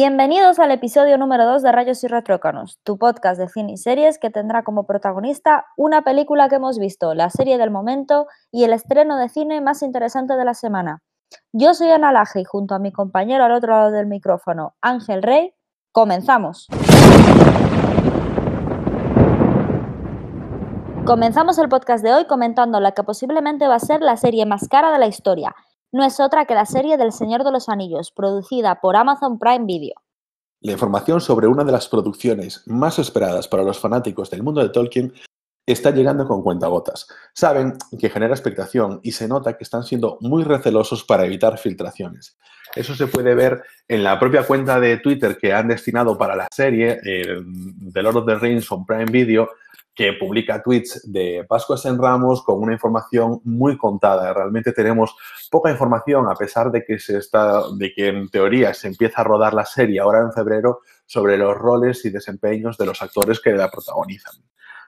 Bienvenidos al episodio número 2 de Rayos y Retrócanos, tu podcast de cine y series que tendrá como protagonista una película que hemos visto, la serie del momento y el estreno de cine más interesante de la semana. Yo soy Ana Laje y junto a mi compañero al otro lado del micrófono, Ángel Rey, comenzamos. Comenzamos el podcast de hoy comentando la que posiblemente va a ser la serie más cara de la historia, no es otra que la serie del Señor de los Anillos, producida por Amazon Prime Video. La información sobre una de las producciones más esperadas para los fanáticos del mundo de Tolkien está llegando con cuentagotas. Saben que genera expectación y se nota que están siendo muy recelosos para evitar filtraciones. Eso se puede ver en la propia cuenta de Twitter que han destinado para la serie eh, The Lord of the Rings on Prime Video que publica tweets de Pascuas en Ramos con una información muy contada. Realmente tenemos poca información, a pesar de que, se está, de que en teoría se empieza a rodar la serie ahora en febrero sobre los roles y desempeños de los actores que la protagonizan.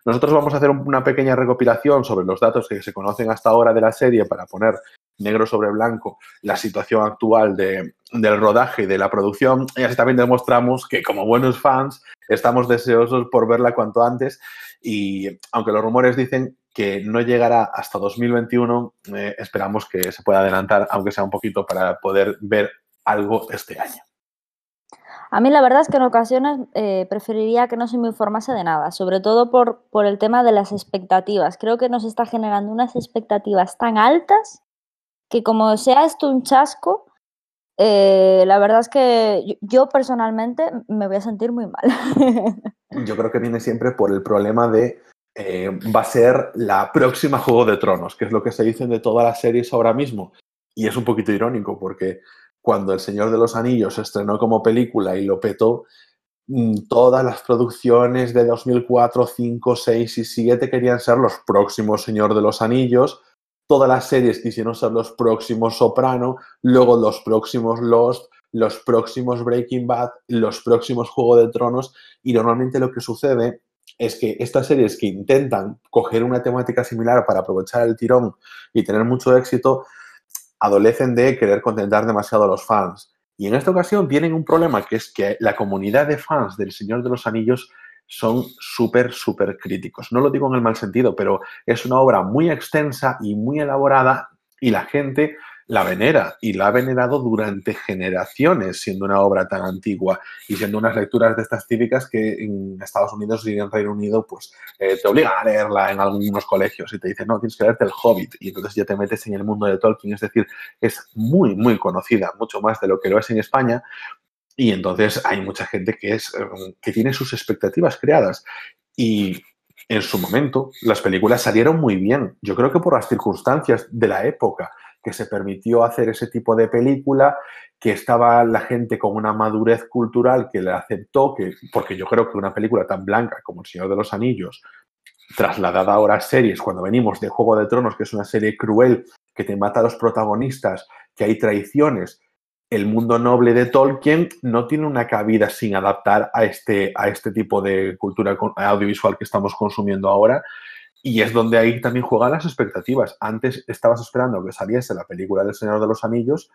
Nosotros vamos a hacer una pequeña recopilación sobre los datos que se conocen hasta ahora de la serie para poner negro sobre blanco la situación actual de, del rodaje y de la producción. Y así también demostramos que como buenos fans estamos deseosos por verla cuanto antes y aunque los rumores dicen que no llegará hasta 2021, eh, esperamos que se pueda adelantar, aunque sea un poquito, para poder ver algo este año. A mí la verdad es que en ocasiones eh, preferiría que no se me informase de nada, sobre todo por, por el tema de las expectativas. Creo que nos está generando unas expectativas tan altas que como sea esto un chasco, eh, la verdad es que yo personalmente me voy a sentir muy mal. yo creo que viene siempre por el problema de eh, va a ser la próxima Juego de Tronos, que es lo que se dicen de todas las series ahora mismo. Y es un poquito irónico porque cuando El Señor de los Anillos se estrenó como película y lo petó, mm, todas las producciones de 2004, 5, 6 y 7 querían ser los próximos Señor de los Anillos todas las series quisieron ser los próximos Soprano, luego los próximos Lost, los próximos Breaking Bad, los próximos Juego de Tronos, y normalmente lo que sucede es que estas series que intentan coger una temática similar para aprovechar el tirón y tener mucho éxito, adolecen de querer contentar demasiado a los fans. Y en esta ocasión tienen un problema que es que la comunidad de fans del Señor de los Anillos son súper, súper críticos. No lo digo en el mal sentido, pero es una obra muy extensa y muy elaborada y la gente la venera y la ha venerado durante generaciones, siendo una obra tan antigua y siendo unas lecturas de estas típicas que en Estados Unidos y en Reino Unido pues eh, te obligan a leerla en algunos colegios y te dicen, no, tienes que leerte el Hobbit y entonces ya te metes en el mundo de Tolkien, es decir, es muy, muy conocida, mucho más de lo que lo es en España y entonces hay mucha gente que, es, eh, que tiene sus expectativas creadas. Y en su momento las películas salieron muy bien. Yo creo que por las circunstancias de la época que se permitió hacer ese tipo de película, que estaba la gente con una madurez cultural que le aceptó, que, porque yo creo que una película tan blanca como El Señor de los Anillos, trasladada ahora a series, cuando venimos de Juego de Tronos, que es una serie cruel, que te mata a los protagonistas, que hay traiciones, el mundo noble de Tolkien no tiene una cabida sin adaptar a este, a este tipo de cultura audiovisual que estamos consumiendo ahora. Y es donde ahí también juegan las expectativas. Antes estabas esperando que saliese la película del Señor de los Anillos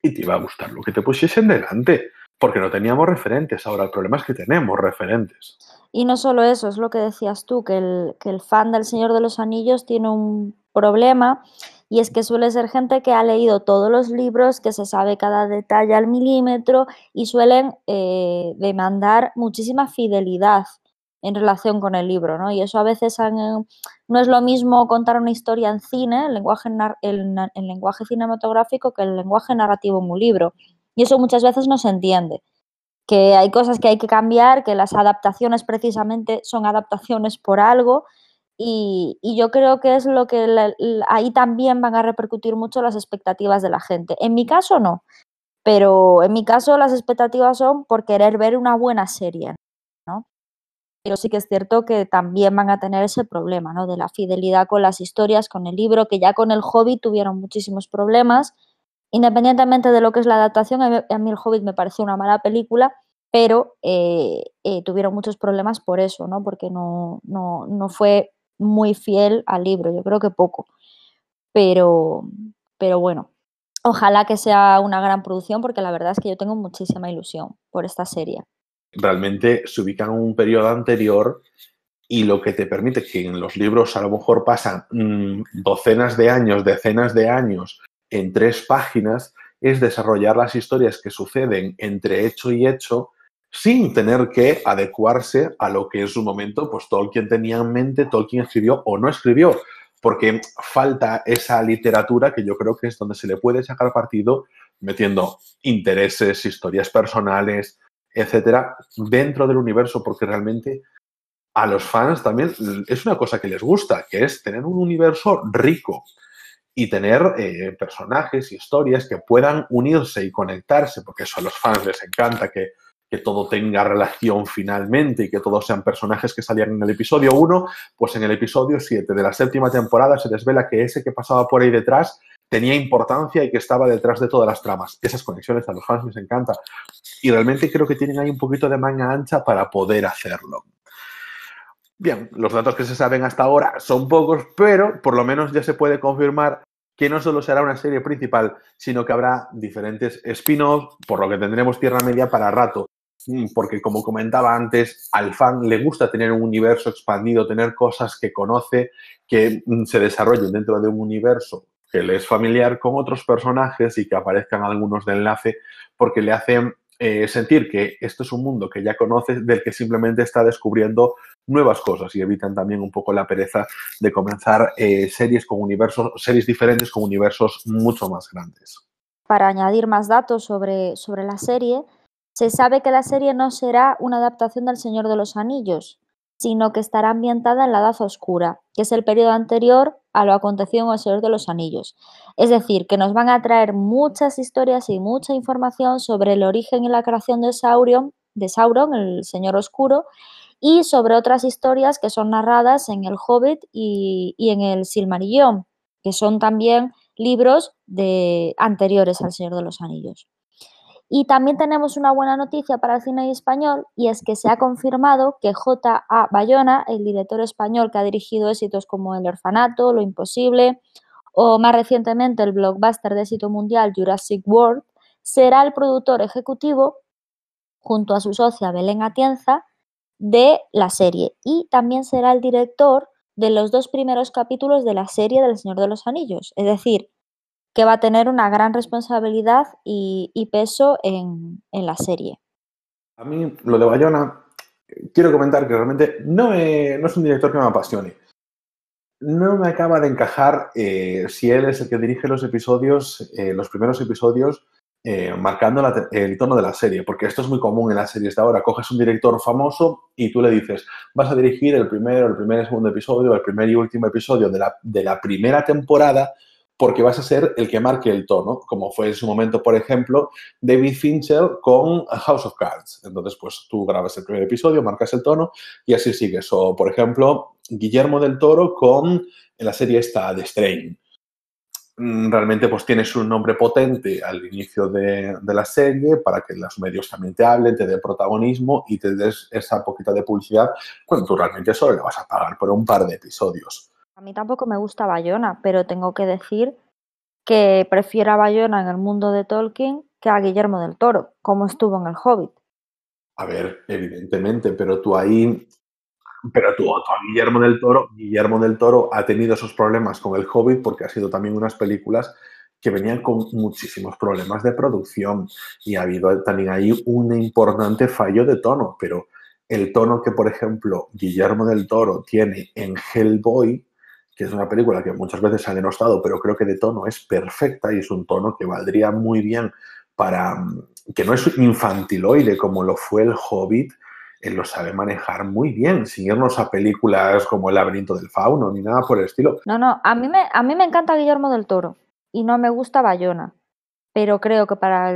y te iba a gustar lo que te pusiesen delante, porque no teníamos referentes. Ahora el problema es que tenemos referentes. Y no solo eso, es lo que decías tú, que el, que el fan del Señor de los Anillos tiene un problema y es que suele ser gente que ha leído todos los libros, que se sabe cada detalle al milímetro y suelen eh, demandar muchísima fidelidad en relación con el libro, ¿no? Y eso a veces no es lo mismo contar una historia en cine, el lenguaje, el, lenguaje cinematográfico, que el lenguaje narrativo en un libro. Y eso muchas veces no se entiende que hay cosas que hay que cambiar, que las adaptaciones precisamente son adaptaciones por algo y, yo creo que es lo que ahí también van a repercutir mucho las expectativas de la gente. En mi caso no, pero en mi caso las expectativas son por querer ver una buena serie, ¿no? Pero sí que es cierto que también van a tener ese problema, ¿no? De la fidelidad con las historias, con el libro, que ya con el Hobbit tuvieron muchísimos problemas. Independientemente de lo que es la adaptación, a mí el Hobbit me pareció una mala película, pero eh, eh, tuvieron muchos problemas por eso, ¿no? Porque no, no, no fue muy fiel al libro, yo creo que poco. Pero, pero bueno, Ojalá que sea una gran producción porque la verdad es que yo tengo muchísima ilusión por esta serie. Realmente se ubica en un periodo anterior y lo que te permite que en los libros a lo mejor pasan mmm, docenas de años, decenas de años en tres páginas, es desarrollar las historias que suceden entre hecho y hecho sin tener que adecuarse a lo que en su momento pues Tolkien tenía en mente, Tolkien escribió o no escribió, porque falta esa literatura que yo creo que es donde se le puede sacar partido metiendo intereses, historias personales, etcétera, dentro del universo, porque realmente a los fans también es una cosa que les gusta, que es tener un universo rico y tener eh, personajes, historias que puedan unirse y conectarse, porque eso a los fans les encanta, que, que todo tenga relación finalmente y que todos sean personajes que salían en el episodio 1, pues en el episodio 7 de la séptima temporada se desvela que ese que pasaba por ahí detrás tenía importancia y que estaba detrás de todas las tramas. Esas conexiones a los fans les encanta. Y realmente creo que tienen ahí un poquito de manga ancha para poder hacerlo. Bien, los datos que se saben hasta ahora son pocos, pero por lo menos ya se puede confirmar que no solo será una serie principal, sino que habrá diferentes spin-offs, por lo que tendremos Tierra Media para rato. Mm, porque, como comentaba antes, al fan le gusta tener un universo expandido, tener cosas que conoce, que mm, se desarrollen dentro de un universo que le es familiar con otros personajes y que aparezcan algunos de enlace, porque le hacen eh, sentir que esto es un mundo que ya conoce, del que simplemente está descubriendo nuevas cosas y evitan también un poco la pereza de comenzar eh, series con universos, series diferentes con universos mucho más grandes. Para añadir más datos sobre, sobre la serie, se sabe que la serie no será una adaptación del Señor de los Anillos, sino que estará ambientada en la Edad Oscura, que es el periodo anterior a lo acontecido en el Señor de los Anillos. Es decir, que nos van a traer muchas historias y mucha información sobre el origen y la creación de Sauron, de Sauron el Señor Oscuro, y sobre otras historias que son narradas en El Hobbit y, en el Silmarillón, que son también libros de, anteriores al Señor de los Anillos. Y también tenemos una buena noticia para el cine español y es que se ha confirmado que J.A. Bayona, el director español que ha dirigido éxitos como El Orfanato, Lo Imposible o más recientemente el blockbuster de éxito mundial Jurassic World, será el productor ejecutivo junto a su socia Belén Atienza de la serie y también será el director de los dos primeros capítulos de la serie del Señor de los Anillos. Es decir, que va a tener una gran responsabilidad y, peso en, la serie. A mí, lo de Bayona, quiero comentar que realmente no, no es un director que me apasione. No me acaba de encajar eh, si él es el que dirige los episodios, eh, los primeros episodios, eh, marcando el tono de la serie, porque esto es muy común en las series de ahora. Coges un director famoso y tú le dices, vas a dirigir el primero, el primer y segundo episodio, el primer y último episodio de la, de la primera temporada, porque vas a ser el que marque el tono, como fue en su momento, por ejemplo, David Fincher con House of Cards. Entonces, pues tú grabas el primer episodio, marcas el tono y así sigues. O, por ejemplo, Guillermo del Toro con la serie esta de Strain realmente pues tienes un nombre potente al inicio de, la serie para que los medios también te hablen, te den protagonismo y te des esa poquita de publicidad cuando tú realmente solo le vas a pagar por un par de episodios. A mí tampoco me gusta Bayona, pero tengo que decir que prefiero a Bayona en el mundo de Tolkien que a Guillermo del Toro, como estuvo en El Hobbit. A ver, evidentemente, pero tú ahí pero tú, Guillermo del Toro, Guillermo del Toro ha tenido esos problemas con El Hobbit porque ha sido también unas películas que venían con muchísimos problemas de producción y ha habido también ahí un importante fallo de tono, pero el tono que, por ejemplo, Guillermo del Toro tiene en Hellboy, que es una película que muchas veces ha denostado, pero creo que de tono es perfecta y es un tono que valdría muy bien para que no es infantiloide como lo fue el Hobbit, lo sabe manejar muy bien, sin irnos a películas como El laberinto del fauno ni nada por el estilo. No, no, a mí me, a mí me encanta Guillermo del Toro y no me gusta Bayona, pero creo que para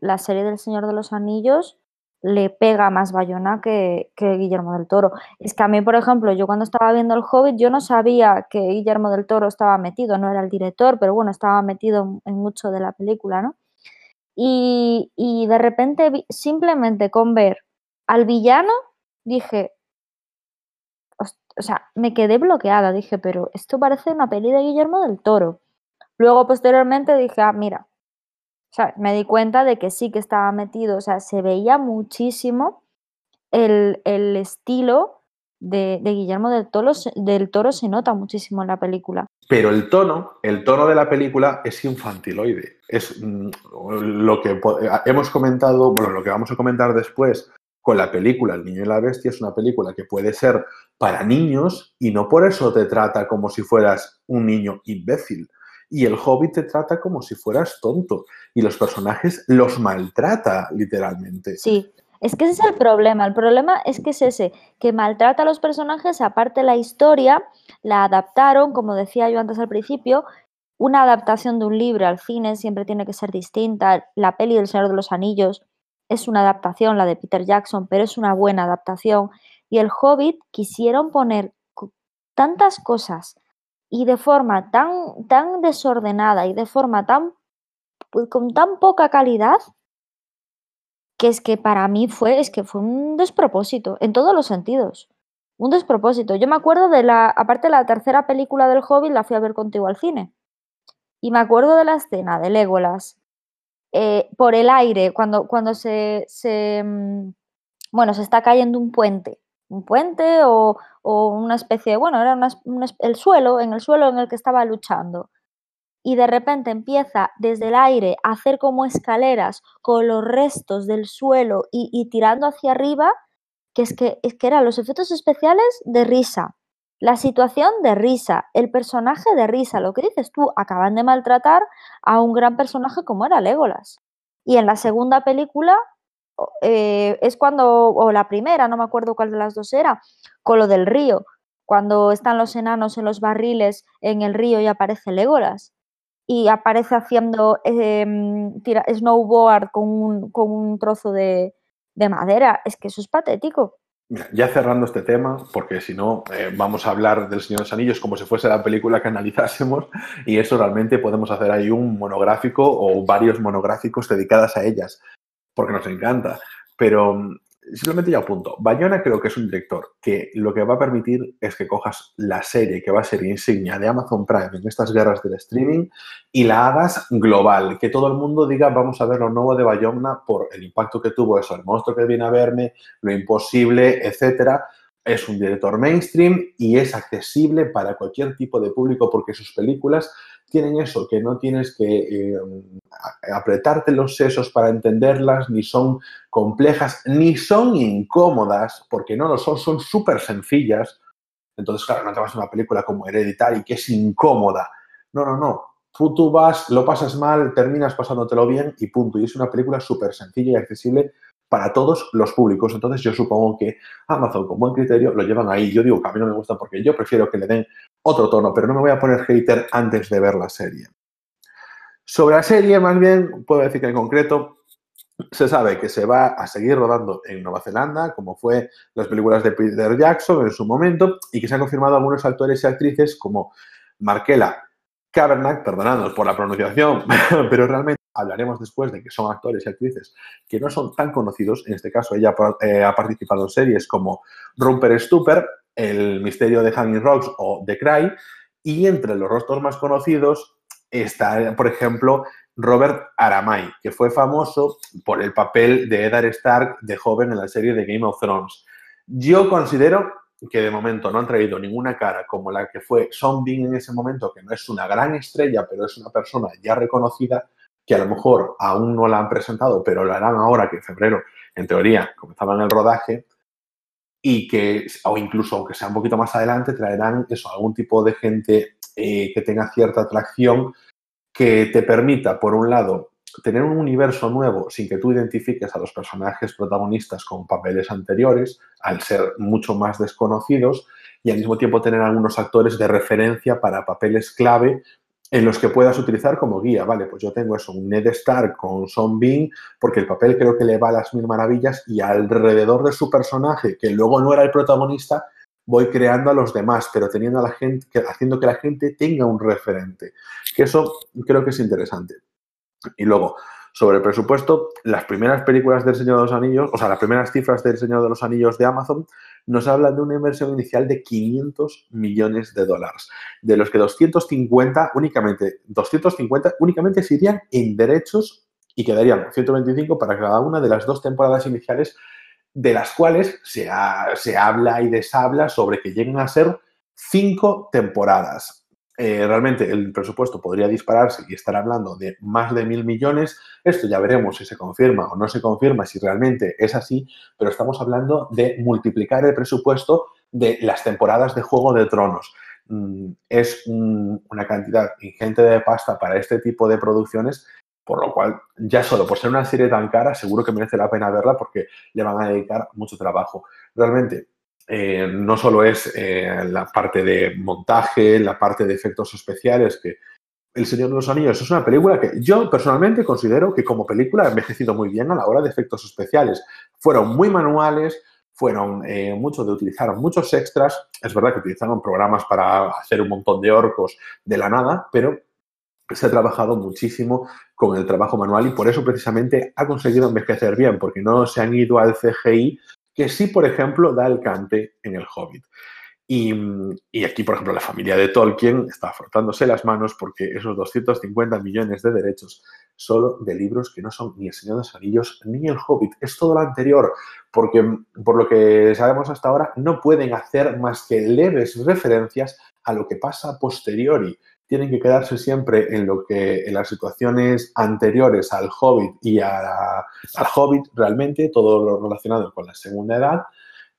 la serie del Señor de los Anillos le pega más Bayona que, que, Guillermo del Toro. Es que a mí, por ejemplo, yo cuando estaba viendo El Hobbit, yo no sabía que Guillermo del Toro estaba metido, no era el director, pero bueno, estaba metido en mucho de la película, ¿no? Y, y de repente, simplemente con ver al villano dije, o sea, me quedé bloqueada, dije, pero esto parece una peli de Guillermo del Toro. Luego, posteriormente, dije, ah, mira, O sea, me di cuenta de que sí que estaba metido, o sea, se veía muchísimo el, el estilo de, de Guillermo del Toro, del Toro se nota muchísimo en la película. Pero el tono, el tono de la película es infantiloide. Es mm, lo que hemos comentado, bueno, lo que vamos a comentar después con la película El niño y la bestia es una película que puede ser para niños y no por eso te trata como si fueras un niño imbécil. Y el hobbit te trata como si fueras tonto. Y los personajes los maltrata literalmente. Sí, es que ese es el problema. El problema es que es ese, que maltrata a los personajes, aparte la historia, la adaptaron, como decía yo antes al principio, una adaptación de un libro al cine siempre tiene que ser distinta. La peli del Señor de los Anillos es una adaptación, la de Peter Jackson, pero es una buena adaptación. Y el Hobbit quisieron poner tantas cosas y de forma tan, tan desordenada y de forma tan pues, con tan poca calidad que es que para mí fue, es que fue un despropósito, en todos los sentidos. Un despropósito. Yo me acuerdo de la, aparte de la tercera película del Hobbit, la fui a ver contigo al cine. Y me acuerdo de la escena de Legolas eh, por el aire, cuando, cuando se, mm, bueno, se está cayendo un puente. Un puente o, o una especie de, bueno, era el suelo, en el suelo en el que estaba luchando y de repente empieza desde el aire a hacer como escaleras con los restos del suelo y, tirando hacia arriba, que es que, es que eran los efectos especiales de risa, la situación de risa, el personaje de risa, lo que dices tú, acaban de maltratar a un gran personaje como era Legolas. Y en la segunda película eh, es cuando, o la primera, no me acuerdo cuál de las dos era, con lo del río, cuando están los enanos en los barriles en el río y aparece Legolas y aparece haciendo em, snowboard con un, con un trozo de, madera. Es que eso es patético. Ya cerrando este tema, porque si no, eh, vamos a hablar del Señor de los Anillos como si fuese la película que analizásemos, y eso realmente podemos hacer ahí un monográfico o varios monográficos dedicados a ellas, porque nos encanta. Pero simplemente ya apunto. Bayona creo que es un director que lo que va a permitir es que cojas la serie que va a ser insignia de Amazon Prime en estas guerras del streaming y la hagas global. Que todo el mundo diga, vamos a ver lo nuevo de Bayona por el impacto que tuvo eso, el monstruo que viene a verme, lo imposible, etcétera. Es un director mainstream y es accesible para cualquier tipo de público porque sus películas tienen eso, que no tienes que eh, apretarte los sesos para entenderlas, ni son complejas, ni son incómodas, porque no lo son, son súper sencillas. Entonces, claro, no te vas a una película como Hereditary, que es incómoda. No, no, no. Tú, tú vas, lo pasas mal, terminas pasándotelo bien y punto. Y es una película súper sencilla y accesible para todos los públicos. Entonces yo supongo que Amazon con buen criterio lo llevan ahí. Yo digo que a mí no me gusta porque yo prefiero que le den otro tono, pero no me voy a poner hater antes de ver la serie. Sobre la serie, más bien, puedo decir que en concreto se sabe que se va a seguir rodando en Nueva Zelanda, como fue las películas de Peter Jackson en su momento, y que se han confirmado algunos actores y actrices como Markela Kavanagh, perdonadnos por la pronunciación, pero realmente hablaremos después de que son actores y actrices que no son tan conocidos. En este caso, ella eh, ha participado en series como Rumper Stupper, El misterio de Hanging Rocks o The Cry. Y entre los rostros más conocidos está, por ejemplo, Robert Aramay, que fue famoso por el papel de Eddard Stark de joven en la serie de Game of Thrones. Yo considero que de momento no han traído ninguna cara como la que fue Son Bean en ese momento, que no es una gran estrella, pero es una persona ya reconocida, que a lo mejor aún no la han presentado, pero lo harán ahora que en febrero, en teoría, comenzaban el rodaje, y que, o incluso aunque sea un poquito más adelante, traerán eso, algún tipo de gente eh, que tenga cierta atracción que te permita, por un lado, tener un universo nuevo sin que tú identifiques a los personajes protagonistas con papeles anteriores, al ser mucho más desconocidos, y al mismo tiempo tener algunos actores de referencia para papeles clave en los que puedas utilizar como guía. Vale, pues yo tengo eso, un Ned Stark con Son Bean, porque el papel creo que le va a las mil maravillas y alrededor de su personaje, que luego no era el protagonista, voy creando a los demás, pero teniendo a la gente, haciendo que la gente tenga un referente. Que eso creo que es interesante. Y luego, sobre el presupuesto, las primeras películas del Señor de los Anillos, o sea, las primeras cifras del Señor de los Anillos de Amazon, nos hablan de una inversión inicial de 500 millones de dólares, de los que 250 únicamente, 250 únicamente se irían en derechos y quedarían 125 para cada una de las dos temporadas iniciales, de las cuales se, se habla y deshabla sobre que lleguen a ser cinco temporadas. Eh, realmente el presupuesto podría dispararse y estar hablando de más de mil millones. Esto ya veremos si se confirma o no se confirma, si realmente es así, pero estamos hablando de multiplicar el presupuesto de las temporadas de Juego de Tronos. Mm, es una cantidad ingente de pasta para este tipo de producciones, por lo cual ya solo por ser una serie tan cara, seguro que merece la pena verla porque le van a dedicar mucho trabajo. Realmente, eh, no solo es eh, la parte de montaje, la parte de efectos especiales, que El Señor de los Anillos es una película que yo personalmente considero que como película ha envejecido muy bien a la hora de efectos especiales. Fueron muy manuales, fueron eh, muchos de utilizar muchos extras. Es verdad que utilizaron programas para hacer un montón de orcos de la nada, pero se ha trabajado muchísimo con el trabajo manual y por eso precisamente ha conseguido envejecer bien, porque no se han ido al CGI que sí, por ejemplo, da el cante en el Hobbit. Y, aquí, por ejemplo, la familia de Tolkien está frotándose las manos porque esos 250 millones de derechos solo de libros que no son ni El Señor de los Anillos ni El Hobbit, es todo lo anterior, porque por lo que sabemos hasta ahora no pueden hacer más que leves referencias a lo que pasa a posteriori tienen que quedarse siempre en lo que en las situaciones anteriores al Hobbit y al Hobbit realmente, todo lo relacionado con la segunda edad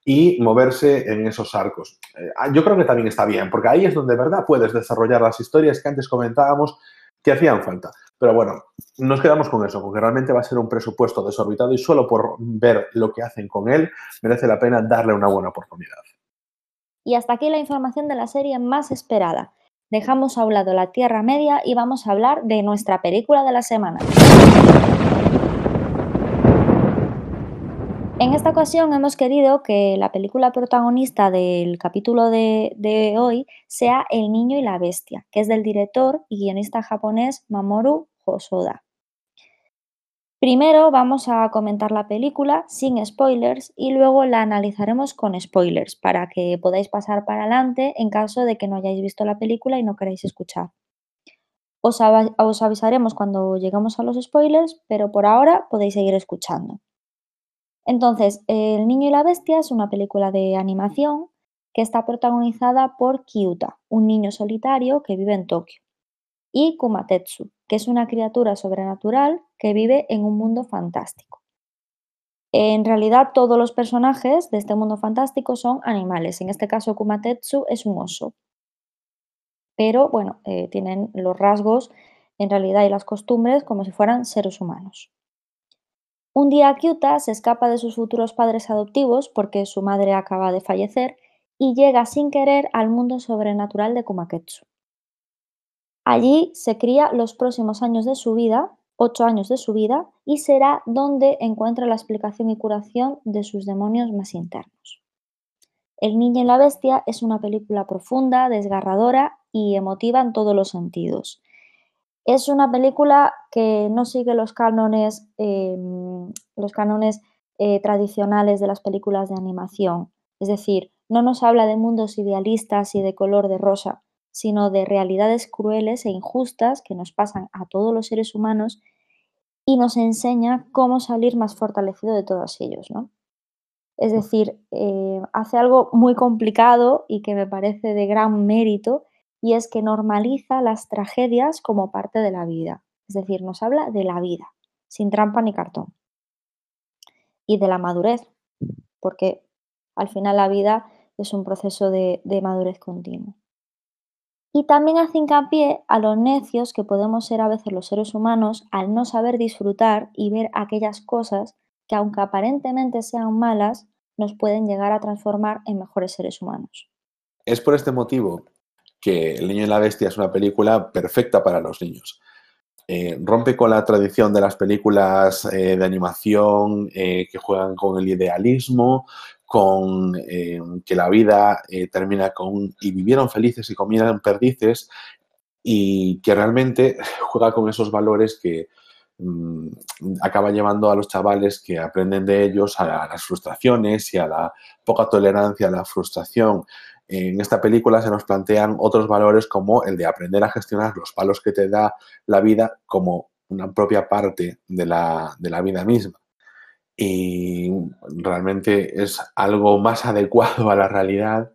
y moverse en esos arcos. Eh, yo creo que también está bien, porque ahí es donde de verdad puedes desarrollar las historias que antes comentábamos que hacían falta. Pero bueno, nos quedamos con eso, porque realmente va a ser un presupuesto desorbitado y solo por ver lo que hacen con él merece la pena darle una buena oportunidad. Y hasta aquí la información de la serie más esperada. Dejamos a un lado la Tierra Media y vamos a hablar de nuestra película de la semana. En esta ocasión hemos querido que la película protagonista del capítulo de, de, hoy sea El niño y la bestia, que es del director y guionista japonés Mamoru Hosoda. Primero vamos a comentar la película sin spoilers y luego la analizaremos con spoilers para que podáis pasar para adelante en caso de que no hayáis visto la película y no queráis escuchar. Os, avisaremos cuando lleguemos a los spoilers, pero por ahora podéis seguir escuchando. Entonces, El Niño y la Bestia es una película de animación que está protagonizada por Kyuta, un niño solitario que vive en Tokio y Kumatetsu, que es una criatura sobrenatural que vive en un mundo fantástico. En realidad todos los personajes de este mundo fantástico son animales. En este caso Kumatetsu es un oso. Pero bueno, eh, tienen los rasgos en realidad y las costumbres como si fueran seres humanos. Un día Kyuta se escapa de sus futuros padres adoptivos porque su madre acaba de fallecer y llega sin querer al mundo sobrenatural de Kumaketsu. Allí se cría los próximos años de su vida, ocho años de su vida, y será donde encuentra la explicación y curación de sus demonios más internos. El niño y la bestia es una película profunda, desgarradora y emotiva en todos los sentidos. Es una película que no sigue los cánones, em, los cánones eh, tradicionales de las películas de animación. Es decir, no nos habla de mundos idealistas y de color de rosa, sino de realidades crueles e injustas que nos pasan a todos los seres humanos y nos enseña cómo salir más fortalecido de todos ellos, ¿no? Es decir, eh, hace algo muy complicado y que me parece de gran mérito y es que normaliza las tragedias como parte de la vida. Es decir, nos habla de la vida, sin trampa ni cartón. Y de la madurez, porque al final la vida es un proceso de madurez continuo. Y también hace hincapié a los necios que podemos ser a veces los seres humanos al no saber disfrutar y ver aquellas cosas que aunque aparentemente sean malas, nos pueden llegar a transformar en mejores seres humanos. Es por este motivo que El niño y la bestia es una película perfecta para los niños. Eh, rompe con la tradición de las películas eh, de animación eh, que juegan con el idealismo, con que la vida termina con y vivieron felices y comieron perdices y que realmente juega con esos valores que mm, acaba llevando a los chavales que aprenden de ellos a las frustraciones y a la poca tolerancia a la frustración. En esta película se nos plantean otros valores como el de aprender a gestionar los palos que te da la vida como una propia parte de la, de la vida misma. Y realmente es algo más adecuado a la realidad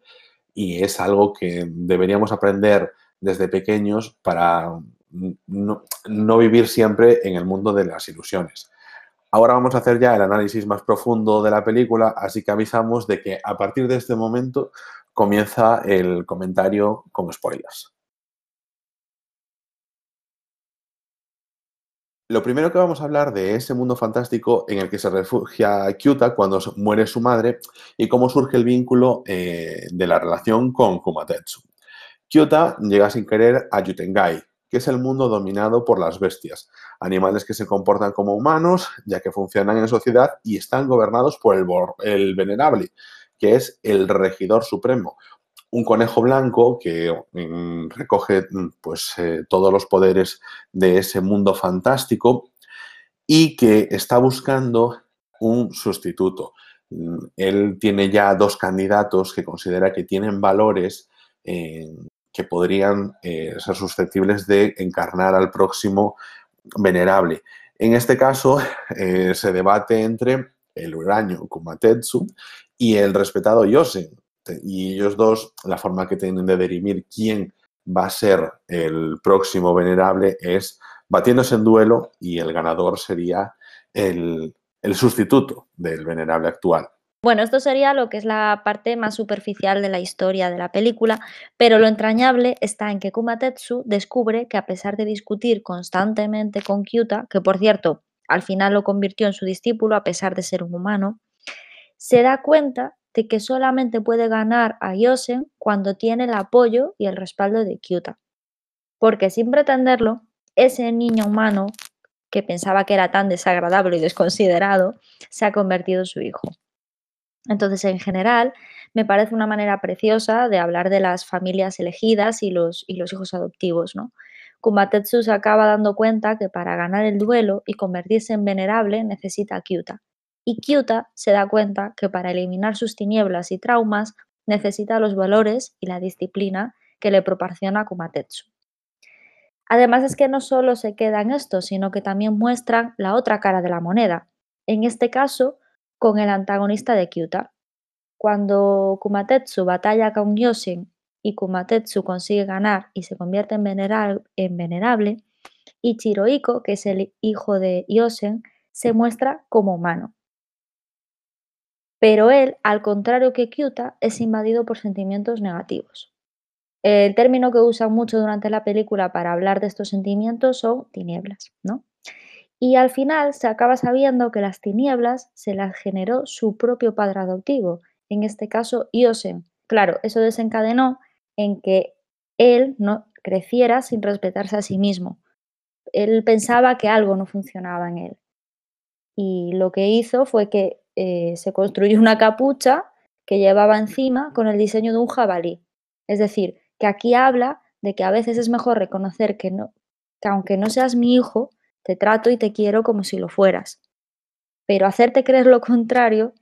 y es algo que deberíamos aprender desde pequeños para no, no, vivir siempre en el mundo de las ilusiones. Ahora vamos a hacer ya el análisis más profundo de la película, así que avisamos de que a partir de este momento comienza el comentario con spoilers. Lo primero que vamos a hablar de ese mundo fantástico en el que se refugia Kyuta cuando muere su madre y cómo surge el vínculo eh, de la relación con Kumatetsu. Kyuta llega sin querer a Yutengai, que es el mundo dominado por las bestias, animales que se comportan como humanos, ya que funcionan en sociedad y están gobernados por el, el venerable, que es el regidor supremo, un conejo blanco que mm, recoge mm, pues, eh, todos los poderes de ese mundo fantástico y que está buscando un sustituto. Mm, él tiene ya dos candidatos que considera que tienen valores eh, que podrían eh, ser susceptibles de encarnar al próximo venerable. En este caso, se debate entre el huraño Kumatetsu y el respetado Yosen, y ellos dos, la forma que tienen de derimir quién va a ser el próximo venerable es batiéndose en duelo y el ganador sería el, el sustituto del venerable actual. Bueno, esto sería lo que es la parte más superficial de la historia de la película, pero lo entrañable está en que Kumatetsu descubre que a pesar de discutir constantemente con Kyuta, que por cierto al final lo convirtió en su discípulo a pesar de ser un humano, se da cuenta de que solamente puede ganar a Yosen cuando tiene el apoyo y el respaldo de Kyuta. Porque sin pretenderlo, ese niño humano que pensaba que era tan desagradable y desconsiderado, se ha convertido en su hijo. Entonces, en general, me parece una manera preciosa de hablar de las familias elegidas y los, y los hijos adoptivos. ¿no? Kumatetsu se acaba dando cuenta que para ganar el duelo y convertirse en venerable necesita a Kyuta, y Kyuta se da cuenta que para eliminar sus tinieblas y traumas necesita los valores y la disciplina que le proporciona Kumatetsu. Además es que no solo se queda en esto, sino que también muestran la otra cara de la moneda, en este caso con el antagonista de Kyuta. Cuando Kumatetsu batalla con Yosin y Kumatetsu consigue ganar y se convierte en, en venerable, Ichirohiko, que es el hijo de Yosen, se muestra como humano. Pero él, al contrario que Kyuta, es invadido por sentimientos negativos. El término que usan mucho durante la película para hablar de estos sentimientos son tinieblas, ¿no? Y al final se acaba sabiendo que las tinieblas se las generó su propio padre adoptivo, en este caso Yosen. Claro, eso desencadenó en que él no creciera sin respetarse a sí mismo. Él pensaba que algo no funcionaba en él. Y lo que hizo fue que eh, se construyó una capucha que llevaba encima con el diseño de un jabalí. Es decir, que aquí habla de que a veces es mejor reconocer que, no, que aunque no seas mi hijo, te trato y te quiero como si lo fueras. Pero hacerte creer lo contrario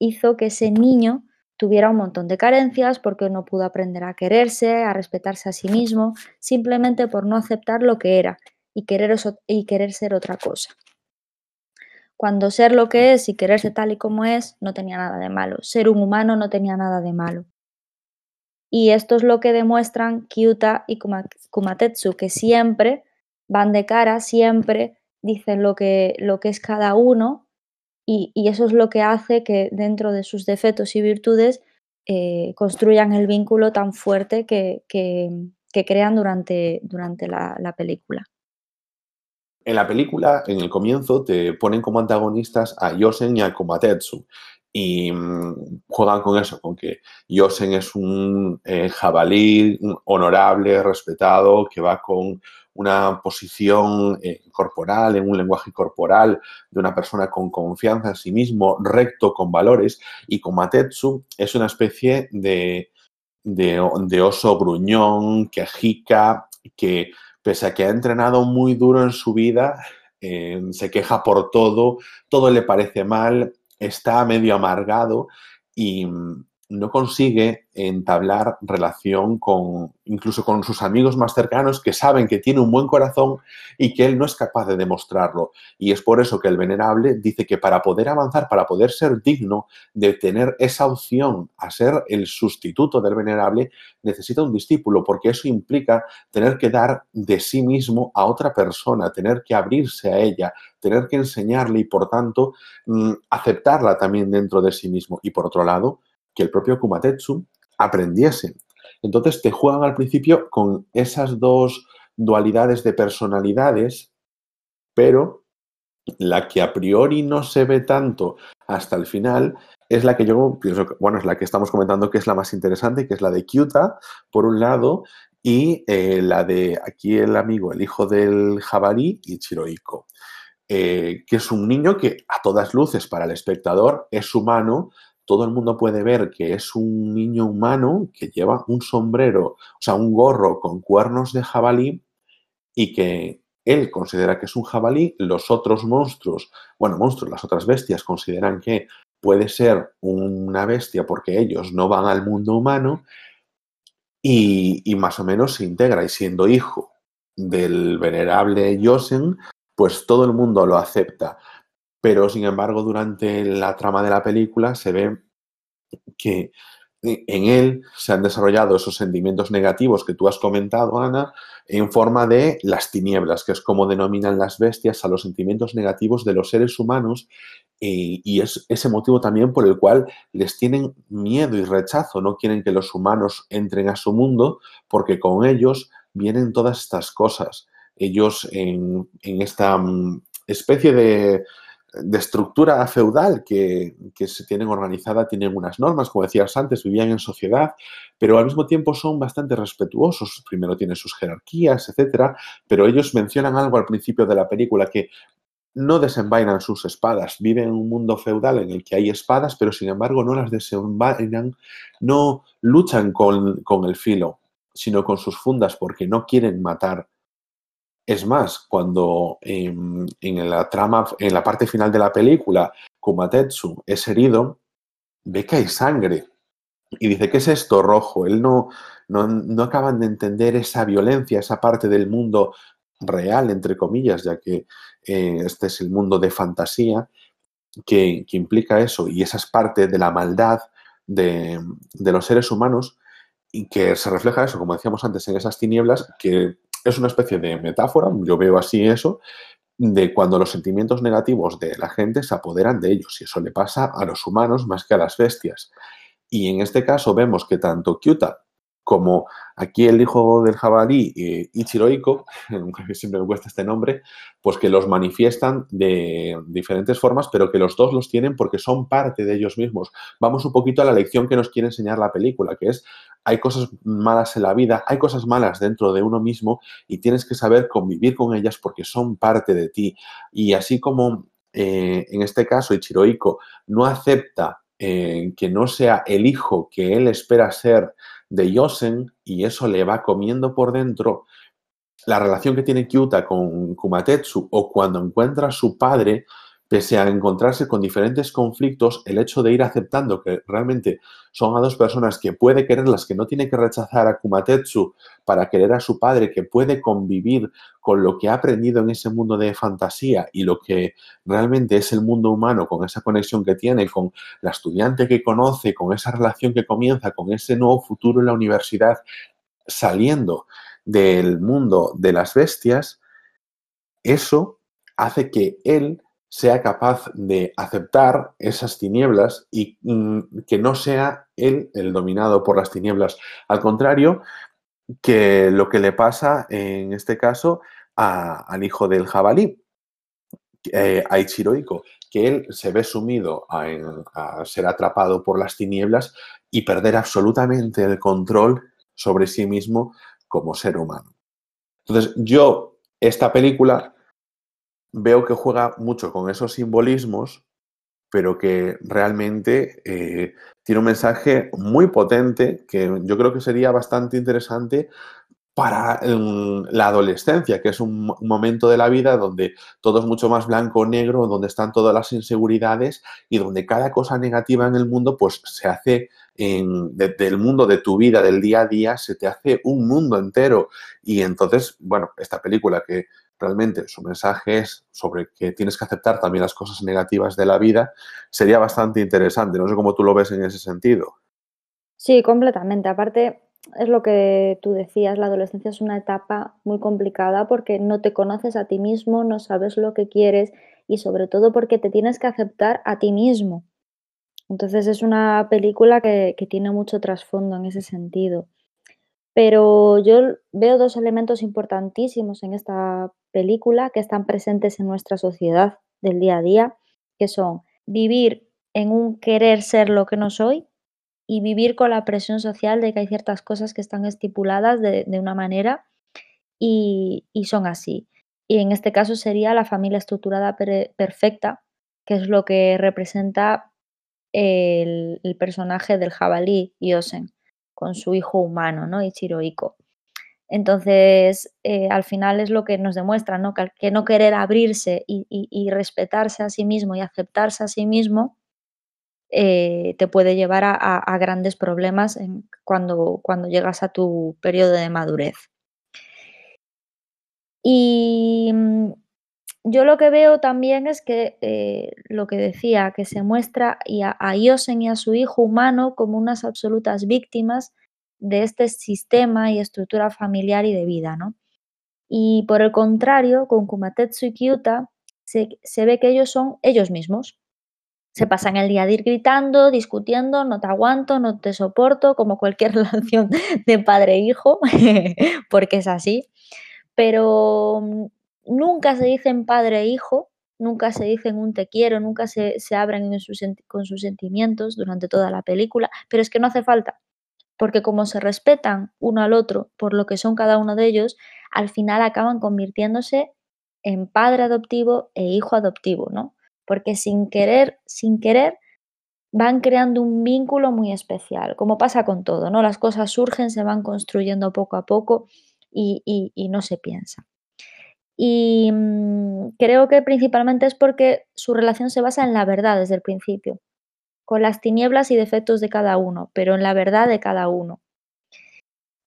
hizo que ese niño tuviera un montón de carencias porque no pudo aprender a quererse, a respetarse a sí mismo, simplemente por no aceptar lo que era y querer, y querer ser otra cosa cuando ser lo que es y quererse tal y como es no tenía nada de malo. Ser un humano no tenía nada de malo. Y esto es lo que demuestran Kyuta y Kumatetsu, que siempre van de cara, siempre dicen lo que, lo que es cada uno y, eso es lo que hace que dentro de sus defectos y virtudes eh, construyan el vínculo tan fuerte que, crean durante, durante la película. En la película, en el comienzo, te ponen como antagonistas a Yosen y a Komatetsu. Y mm, juegan con eso, con que Yosen es un eh, jabalí honorable, respetado, que va con una posición eh, corporal, en un lenguaje corporal de una persona con confianza en sí mismo, recto, con valores. Y Komatetsu es una especie de, oso gruñón, que ajica, que pese a que ha entrenado muy duro en su vida, eh, se queja por todo, todo le parece mal, está medio amargado y, no consigue entablar relación con incluso con sus amigos más cercanos que saben que tiene un buen corazón y que él no es capaz de demostrarlo. Y es por eso que el venerable dice que para poder avanzar, para poder ser digno de tener esa opción a ser el sustituto del venerable, necesita un discípulo, porque eso implica tener que dar de sí mismo a otra persona, tener que abrirse a ella, tener que enseñarle y por tanto mm, aceptarla también dentro de sí mismo. Y por otro lado, que el propio Kumatetsu aprendiese. Entonces te juegan al principio con esas dos dualidades de personalidades, pero la que a priori no se ve tanto hasta el final es la que yo pienso, bueno, es la que estamos comentando que es la más interesante, que es la de Kyuta, por un lado, y eh, la de aquí el amigo, el hijo del jabalí, Ichirohiko, eh, que es un niño que a todas luces para el espectador es humano, todo el mundo puede ver que es un niño humano que lleva un sombrero, o sea, un gorro con cuernos de jabalí y que él considera que es un jabalí, los otros monstruos, bueno, monstruos, las otras bestias consideran que puede ser una bestia porque ellos no van al mundo humano y, más o menos se integra y siendo hijo del venerable Yosen, pues todo el mundo lo acepta pero sin embargo durante la trama de la película se ve que en él se han desarrollado esos sentimientos negativos que tú has comentado, Ana, en forma de las tinieblas, que es como denominan las bestias a los sentimientos negativos de los seres humanos y, es ese motivo también por el cual les tienen miedo y rechazo, no quieren que los humanos entren a su mundo porque con ellos vienen todas estas cosas. Ellos en esta mm, especie de, de estructura feudal que, se tienen organizada, tienen unas normas, como decías antes, vivían en sociedad, pero al mismo tiempo son bastante respetuosos. Primero tienen sus jerarquías, etcétera, pero ellos mencionan algo al principio de la película que no desenvainan sus espadas, viven en un mundo feudal en el que hay espadas, pero sin embargo no las desenvainan, no luchan con, con el filo, sino con sus fundas porque no quieren matar es más, cuando en, la trama, en la parte final de la película, Kumatetsu es herido, ve que hay sangre. Y dice, ¿qué es esto rojo? Él no, no, acaban de entender esa violencia, esa parte del mundo real, entre comillas, ya que eh, este es el mundo de fantasía que, implica eso. Y esa es parte de la maldad de, de los seres humanos y que se refleja eso, como decíamos antes, en esas tinieblas que es una especie de metáfora, yo veo así eso, de cuando los sentimientos negativos de la gente se apoderan de ellos. Y eso le pasa a los humanos más que a las bestias. Y en este caso vemos que tanto Kyuta como aquí el hijo del jabalí, eh, Ichiroiko, siempre me cuesta este nombre, pues que los manifiestan de diferentes formas, pero que los dos los tienen porque son parte de ellos mismos. Vamos un poquito a la lección que nos quiere enseñar la película, que es hay cosas malas en la vida, hay cosas malas dentro de uno mismo y tienes que saber convivir con ellas porque son parte de ti. Y así como eh, en este caso Ichiroiko no acepta eh, que no sea el hijo que él espera ser de Yosen y eso le va comiendo por dentro, la relación que tiene Kyuta con Kumatetsu o cuando encuentra a su padre, pese a encontrarse con diferentes conflictos, el hecho de ir aceptando que realmente son a dos personas que puede quererlas, que no tiene que rechazar a Kumatetsu para querer a su padre, que puede convivir con lo que ha aprendido en ese mundo de fantasía y lo que realmente es el mundo humano, con esa conexión que tiene con la estudiante que conoce, con esa relación que comienza, con ese nuevo futuro en la universidad, saliendo del mundo de las bestias, eso hace que él sea capaz de aceptar esas tinieblas y mm, que no sea él el dominado por las tinieblas. Al contrario, que lo que le pasa en este caso al hijo del jabalí, eh, que él se ve sumido a, ser atrapado por las tinieblas y perder absolutamente el control sobre sí mismo como ser humano. Entonces, yo, esta película veo que juega mucho con esos simbolismos, pero que realmente eh, tiene un mensaje muy potente que yo creo que sería bastante interesante para em, la adolescencia, que es un, momento de la vida donde todo es mucho más blanco o negro, donde están todas las inseguridades y donde cada cosa negativa en el mundo pues se hace en, del mundo de tu vida, del día a día, se te hace un mundo entero. Y entonces, bueno, esta película que realmente su mensaje es sobre que tienes que aceptar también las cosas negativas de la vida, sería bastante interesante. No sé cómo tú lo ves en ese sentido. Sí, completamente. Aparte, es lo que tú decías, la adolescencia es una etapa muy complicada porque no te conoces a ti mismo, no sabes lo que quieres y sobre todo porque te tienes que aceptar a ti mismo. Entonces es una película que, tiene mucho trasfondo en ese sentido. Pero yo veo dos elementos importantísimos en esta película que están presentes en nuestra sociedad del día a día, que son vivir en un querer ser lo que no soy y vivir con la presión social de que hay ciertas cosas que están estipuladas de, una manera y, son así. Y en este caso sería la familia estructurada perfecta, que es lo que representa el, personaje del jabalí Yosen con su hijo humano, ¿no? Ichiro Iko. Entonces, eh, al final es lo que nos demuestra, ¿no? Que, no querer abrirse y, respetarse a sí mismo y aceptarse a sí mismo eh, te puede llevar a, grandes problemas cuando, cuando llegas a tu periodo de madurez. Y yo lo que veo también es que eh, lo que decía, que se muestra a, a Yosen y a su hijo humano como unas absolutas víctimas de este sistema y estructura familiar y de vida, ¿no? Y por el contrario, con Kumatetsu y Kyuta se, se ve que ellos son ellos mismos, se pasan el día de ir gritando, discutiendo, no te aguanto, no te soporto, como cualquier relación de padre e porque es así. Pero mm, nunca se dicen padre e hijo, nunca se dicen un te quiero, nunca se, abren con sus sentimientos durante toda la película, pero es que no hace falta, porque como se respetan uno al otro por lo que son cada uno de ellos, al final acaban convirtiéndose en padre adoptivo e hijo adoptivo, ¿no? porque sin querer, sin querer, van creando un vínculo muy especial, como pasa con todo, ¿no? Las cosas surgen, se van construyendo poco a poco y, no se piensa. Y mm, creo que principalmente es porque su relación se basa en la verdad desde el principio, con las tinieblas y defectos de cada uno, pero en la verdad de cada uno.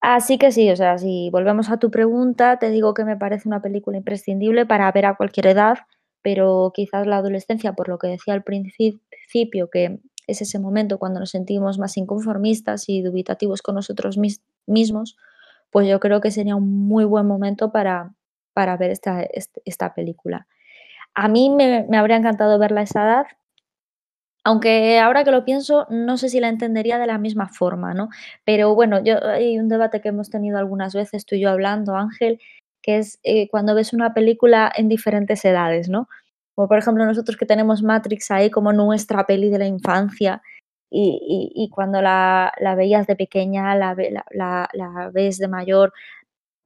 Así que sí, o sea, si volvemos a tu pregunta, te digo que me parece una película imprescindible para ver a cualquier edad, pero quizás la adolescencia, por lo que decía al principio, que es ese momento cuando nos sentimos más inconformistas y dubitativos con nosotros mismos, pues yo creo que sería un muy buen momento para, para ver esta, esta película. A mí me, me, habría encantado verla a esa edad, aunque ahora que lo pienso, no sé si la entendería de la misma forma, ¿no? Pero bueno, yo, hay un debate que hemos tenido algunas veces tú y yo hablando, Ángel, que es eh, cuando ves una película en diferentes edades, ¿no? Como por ejemplo nosotros que tenemos Matrix ahí como nuestra peli de la infancia y, cuando la, veías de pequeña, la, la, ves de mayor.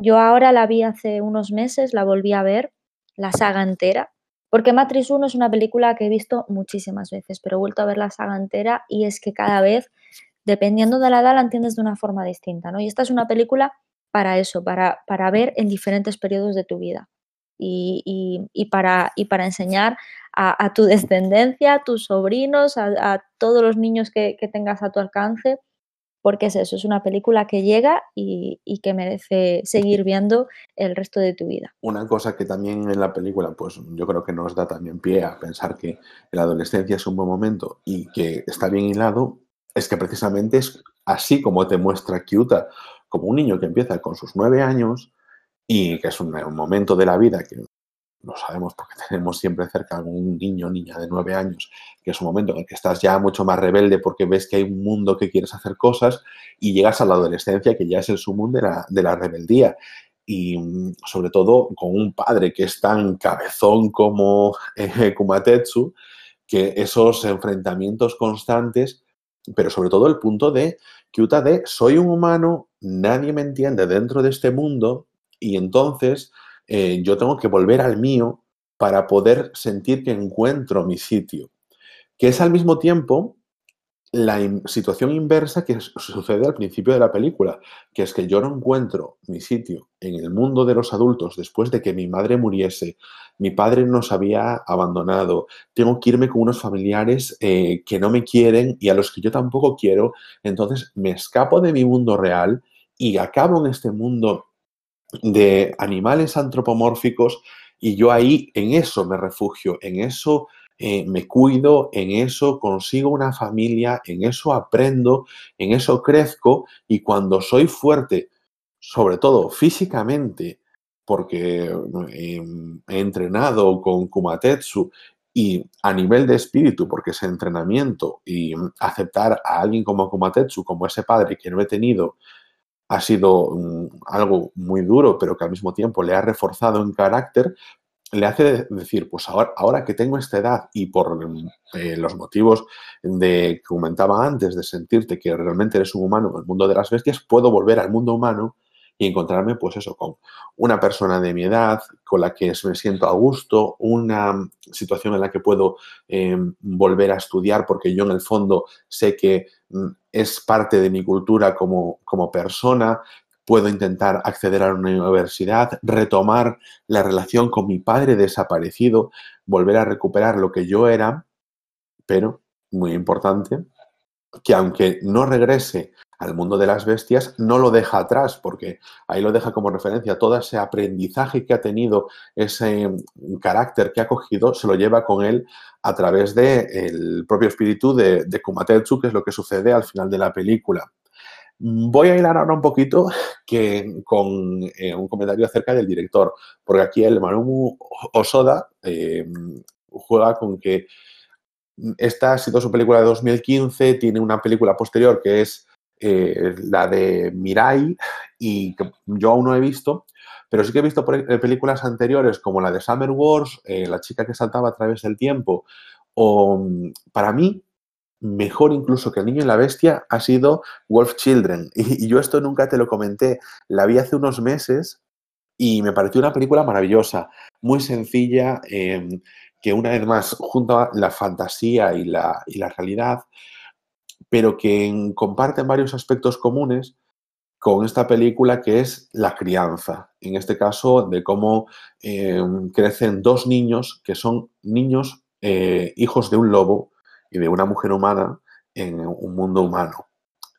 Yo ahora la vi hace unos meses, la volví a ver, la saga entera, porque Matrix 1 es una película que he visto muchísimas veces, pero he vuelto a ver la saga entera y es que cada vez, dependiendo de la edad, la entiendes de una forma distinta, ¿no? Y esta es una película para eso, para, para ver en diferentes periodos de tu vida y, para, y para enseñar a, tu descendencia, a tus sobrinos, a, todos los niños que, tengas a tu alcance, porque es eso, es una película que llega y, que merece seguir viendo el resto de tu vida. Una cosa que también en la película, pues yo creo que nos da también pie a pensar que la adolescencia es un buen momento y que está bien hilado, es que precisamente es así como te muestra Kyuta como un niño que empieza con sus nueve años y que es un, momento de la vida que no sabemos porque tenemos siempre cerca algún niño o niña de nueve años, que es un momento en el que estás ya mucho más rebelde porque ves que hay un mundo que quieres hacer cosas y llegas a la adolescencia que ya es el sumum de la, de la rebeldía. Y mm, sobre todo con un padre que es tan cabezón como eh, Kumatetsu, que esos enfrentamientos constantes, pero sobre todo el punto de Kyuta de soy un humano, nadie me entiende dentro de este mundo y entonces eh, yo tengo que volver al mío para poder sentir que encuentro mi sitio. Que es al mismo tiempo la situación inversa que sucede al principio de la película, que es que yo no encuentro mi sitio en el mundo de los adultos después de que mi madre muriese, mi padre nos había abandonado, tengo que irme con unos familiares eh, que no me quieren y a los que yo tampoco quiero, entonces me escapo de mi mundo real y acabo en este mundo de animales antropomórficos y yo ahí en eso me refugio, en eso eh, me cuido, en eso consigo una familia, en eso aprendo, en eso crezco y cuando soy fuerte, sobre todo físicamente, porque em, he entrenado con Kumatetsu y a nivel de espíritu, porque ese entrenamiento y aceptar a alguien como Kumatetsu, como ese padre que no he tenido, ha sido mm, algo muy duro, pero que al mismo tiempo le ha reforzado en carácter, le hace decir, pues ahora, ahora que tengo esta edad y por eh, los motivos de, que comentaba antes, de sentirte que realmente eres un humano en el mundo de las bestias, puedo volver al mundo humano y encontrarme, pues eso, con una persona de mi edad, con la que me siento a gusto, una situación en la que puedo eh, volver a estudiar, porque yo en el fondo sé que mm, es parte de mi cultura como, como persona, puedo intentar acceder a una universidad, retomar la relación con mi padre desaparecido, volver a recuperar lo que yo era, pero, muy importante, que aunque no regrese al mundo de las bestias, no lo deja atrás, porque ahí lo deja como referencia. Todo ese aprendizaje que ha tenido, ese carácter que ha cogido, se lo lleva con él a través del propio espíritu de, de que es lo que sucede al final de la película. Voy a hilar ahora un poquito que, con eh, un comentario acerca del director, porque aquí el Manumu Osoda eh, juega con que esta ha sido su película de 2015, tiene una película posterior que es eh, la de Mirai y yo aún no he visto, pero sí que he visto películas anteriores como la de Summer Wars, La chica que saltaba a través del tiempo, o para mí mejor incluso que El Niño y la Bestia ha sido Wolf Children. Y, yo esto nunca te lo comenté. La vi hace unos meses y me pareció una película maravillosa, muy sencilla, em, que una vez más junta la fantasía y la, y la realidad, pero que comparten varios aspectos comunes con esta película que es la crianza. En este caso, de cómo em, crecen dos niños que son niños eh, hijos de un lobo y de una mujer humana en un mundo humano.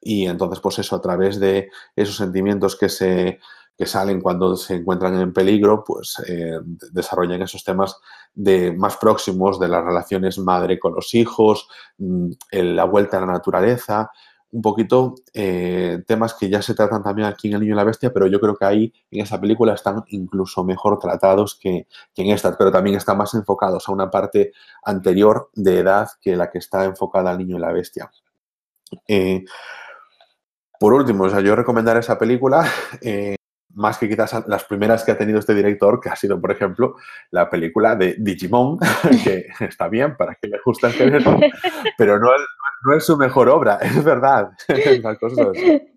Y entonces, pues eso, a través de esos sentimientos que se que salen cuando se encuentran en peligro, pues eh, desarrollan esos temas de, más próximos de las relaciones madre con los hijos, mm, la vuelta a la naturaleza, un poquito eh, temas que ya se tratan también aquí en El Niño y la Bestia, pero yo creo que ahí en esa película están incluso mejor tratados que, en esta, pero también están más enfocados a una parte anterior de edad que la que está enfocada al Niño y la Bestia. Eh, por último, o sea, yo recomendar esa película. Eh, más que quizás las primeras que ha tenido este director, que ha sido, por ejemplo, la película de Digimon, que está bien para que le guste el género, pero no, no es su mejor obra, es verdad.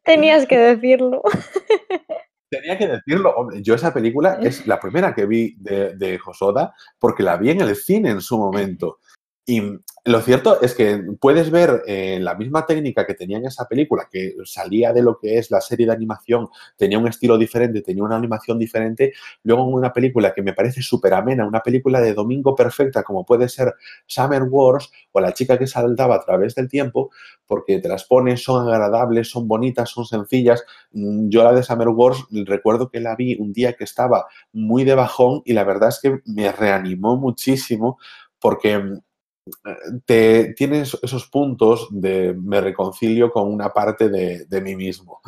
Tenías que decirlo. Tenía que decirlo. Yo esa película es la primera que vi de, de Josoda porque la vi en el cine en su momento. Y lo cierto es que puedes ver eh, la misma técnica que tenía en esa película, que salía de lo que es la serie de animación, tenía un estilo diferente, tenía una animación diferente, luego en una película que me parece súper amena, una película de domingo perfecta como puede ser Summer Wars o La chica que saltaba a través del tiempo, porque te las pones, son agradables, son bonitas, son sencillas. Mm, yo la de Summer Wars recuerdo que la vi un día que estaba muy de bajón y la verdad es que me reanimó muchísimo porque te, tienes esos puntos de me reconcilio con una parte de, mí mismo.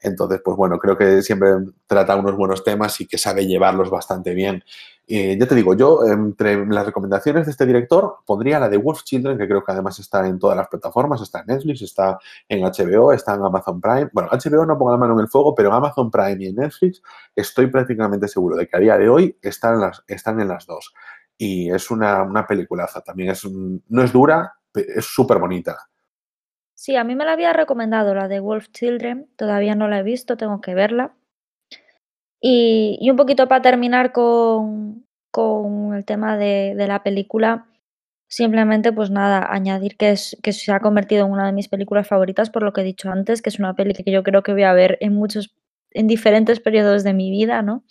Entonces, pues bueno, creo que siempre trata unos buenos temas y que sabe llevarlos bastante bien. ya te digo, yo entre las recomendaciones de este director pondría la de Wolf Children, que creo que además está en todas las plataformas, está en Netflix, está en HBO, está en Amazon Prime. Bueno, HBO no pongo la mano en el fuego, pero en Amazon Prime y en Netflix estoy prácticamente seguro de que a día de hoy están, las, están en las dos y es una, una peliculaza. También es, no es dura, es súper bonita. Sí, a mí me la había recomendado la de Wolf Children, todavía no la he visto, tengo que verla. Y, y un poquito para terminar con, con el tema de, de, la película, Simplemente, pues nada, añadir que, es, que se ha convertido en una de mis películas favoritas, por lo que he dicho antes, que es una peli que yo creo que voy a ver en muchos, en diferentes periodos de mi vida, ¿no?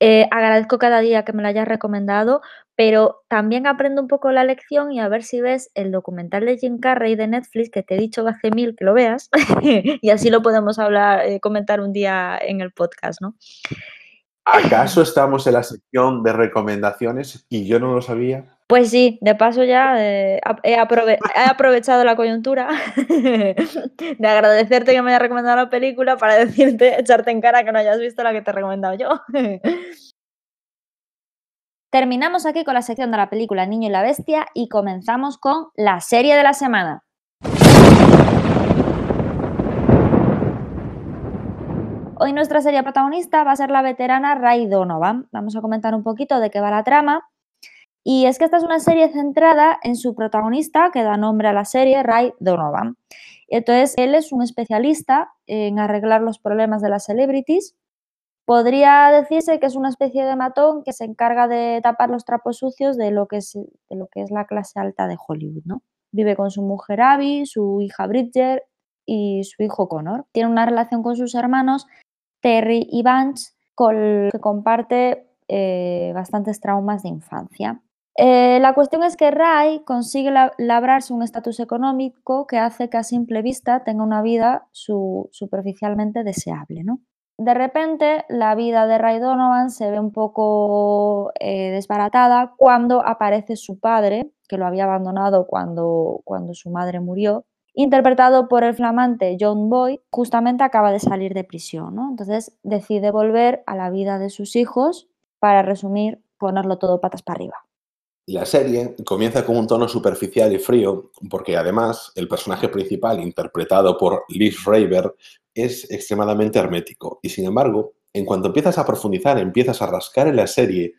Eh, agradezco cada día que me la hayas recomendado, pero también aprendo un poco la lección y a ver si ves el documental de Jim Carrey de Netflix, que te he dicho hace mil que lo veas, y así lo podemos hablar, eh, comentar un día en el podcast, ¿no? ¿Acaso estamos en la sección de recomendaciones y yo no lo sabía? Pues sí, de paso ya eh, he, aprovechado la coyuntura de agradecerte que me hayas recomendado la película para decirte, echarte en cara que no hayas visto la que te he recomendado yo. Terminamos aquí con la sección de la película Niño y la Bestia y comenzamos con la serie de la semana. Hoy nuestra serie protagonista va a ser la veterana Ray Donovan. Vamos a comentar un poquito de qué va la trama y es que esta es una serie centrada en su protagonista, que da nombre a la serie, Ray Donovan. Entonces, él es un especialista en arreglar los problemas de las celebrities. Podría decirse que es una especie de matón que se encarga de tapar los trapos sucios de lo que es, de lo que es la clase alta de Hollywood, ¿no? Vive con su mujer Abby, su hija Bridger y su hijo Connor. Tiene una relación con sus hermanos Terry y Vance, con que comparte eh, bastantes traumas de infancia. Eh, la cuestión es que Ray consigue labrarse un estatus económico que hace que a simple vista tenga una vida superficialmente deseable. ¿no? De repente, la vida de Ray Donovan se ve un poco eh, desbaratada cuando aparece su padre, que lo había abandonado cuando, su madre murió, interpretado por el flamante John Boy, justamente acaba de salir de prisión. ¿no? Entonces decide volver a la vida de sus hijos para resumir, ponerlo todo patas para arriba. La serie comienza con un tono superficial y frío, porque además el personaje principal, interpretado por Liz Raver, es extremadamente hermético. Y sin embargo, en cuanto empiezas a profundizar, empiezas a rascar en la serie,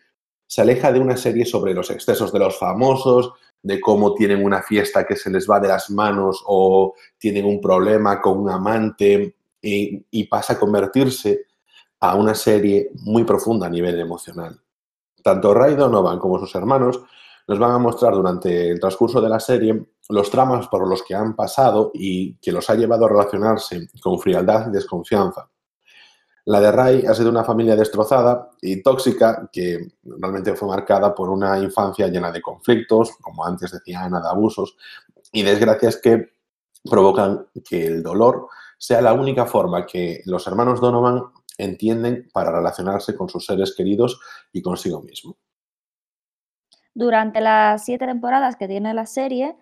se aleja de una serie sobre los excesos de los famosos, de cómo tienen una fiesta que se les va de las manos o tienen un problema con un amante y, y pasa a convertirse a una serie muy profunda a nivel emocional. Tanto Ray Donovan como sus hermanos nos van a mostrar durante el transcurso de la serie los tramas por los que han pasado y que los ha llevado a relacionarse con frialdad y desconfianza. La de Ray ha sido una familia destrozada y tóxica que realmente fue marcada por una infancia llena de conflictos, como antes decía Ana, de abusos y desgracias que provocan que el dolor sea la única forma que los hermanos Donovan entienden para relacionarse con sus seres queridos y consigo mismo. Durante las siete temporadas que tiene la serie,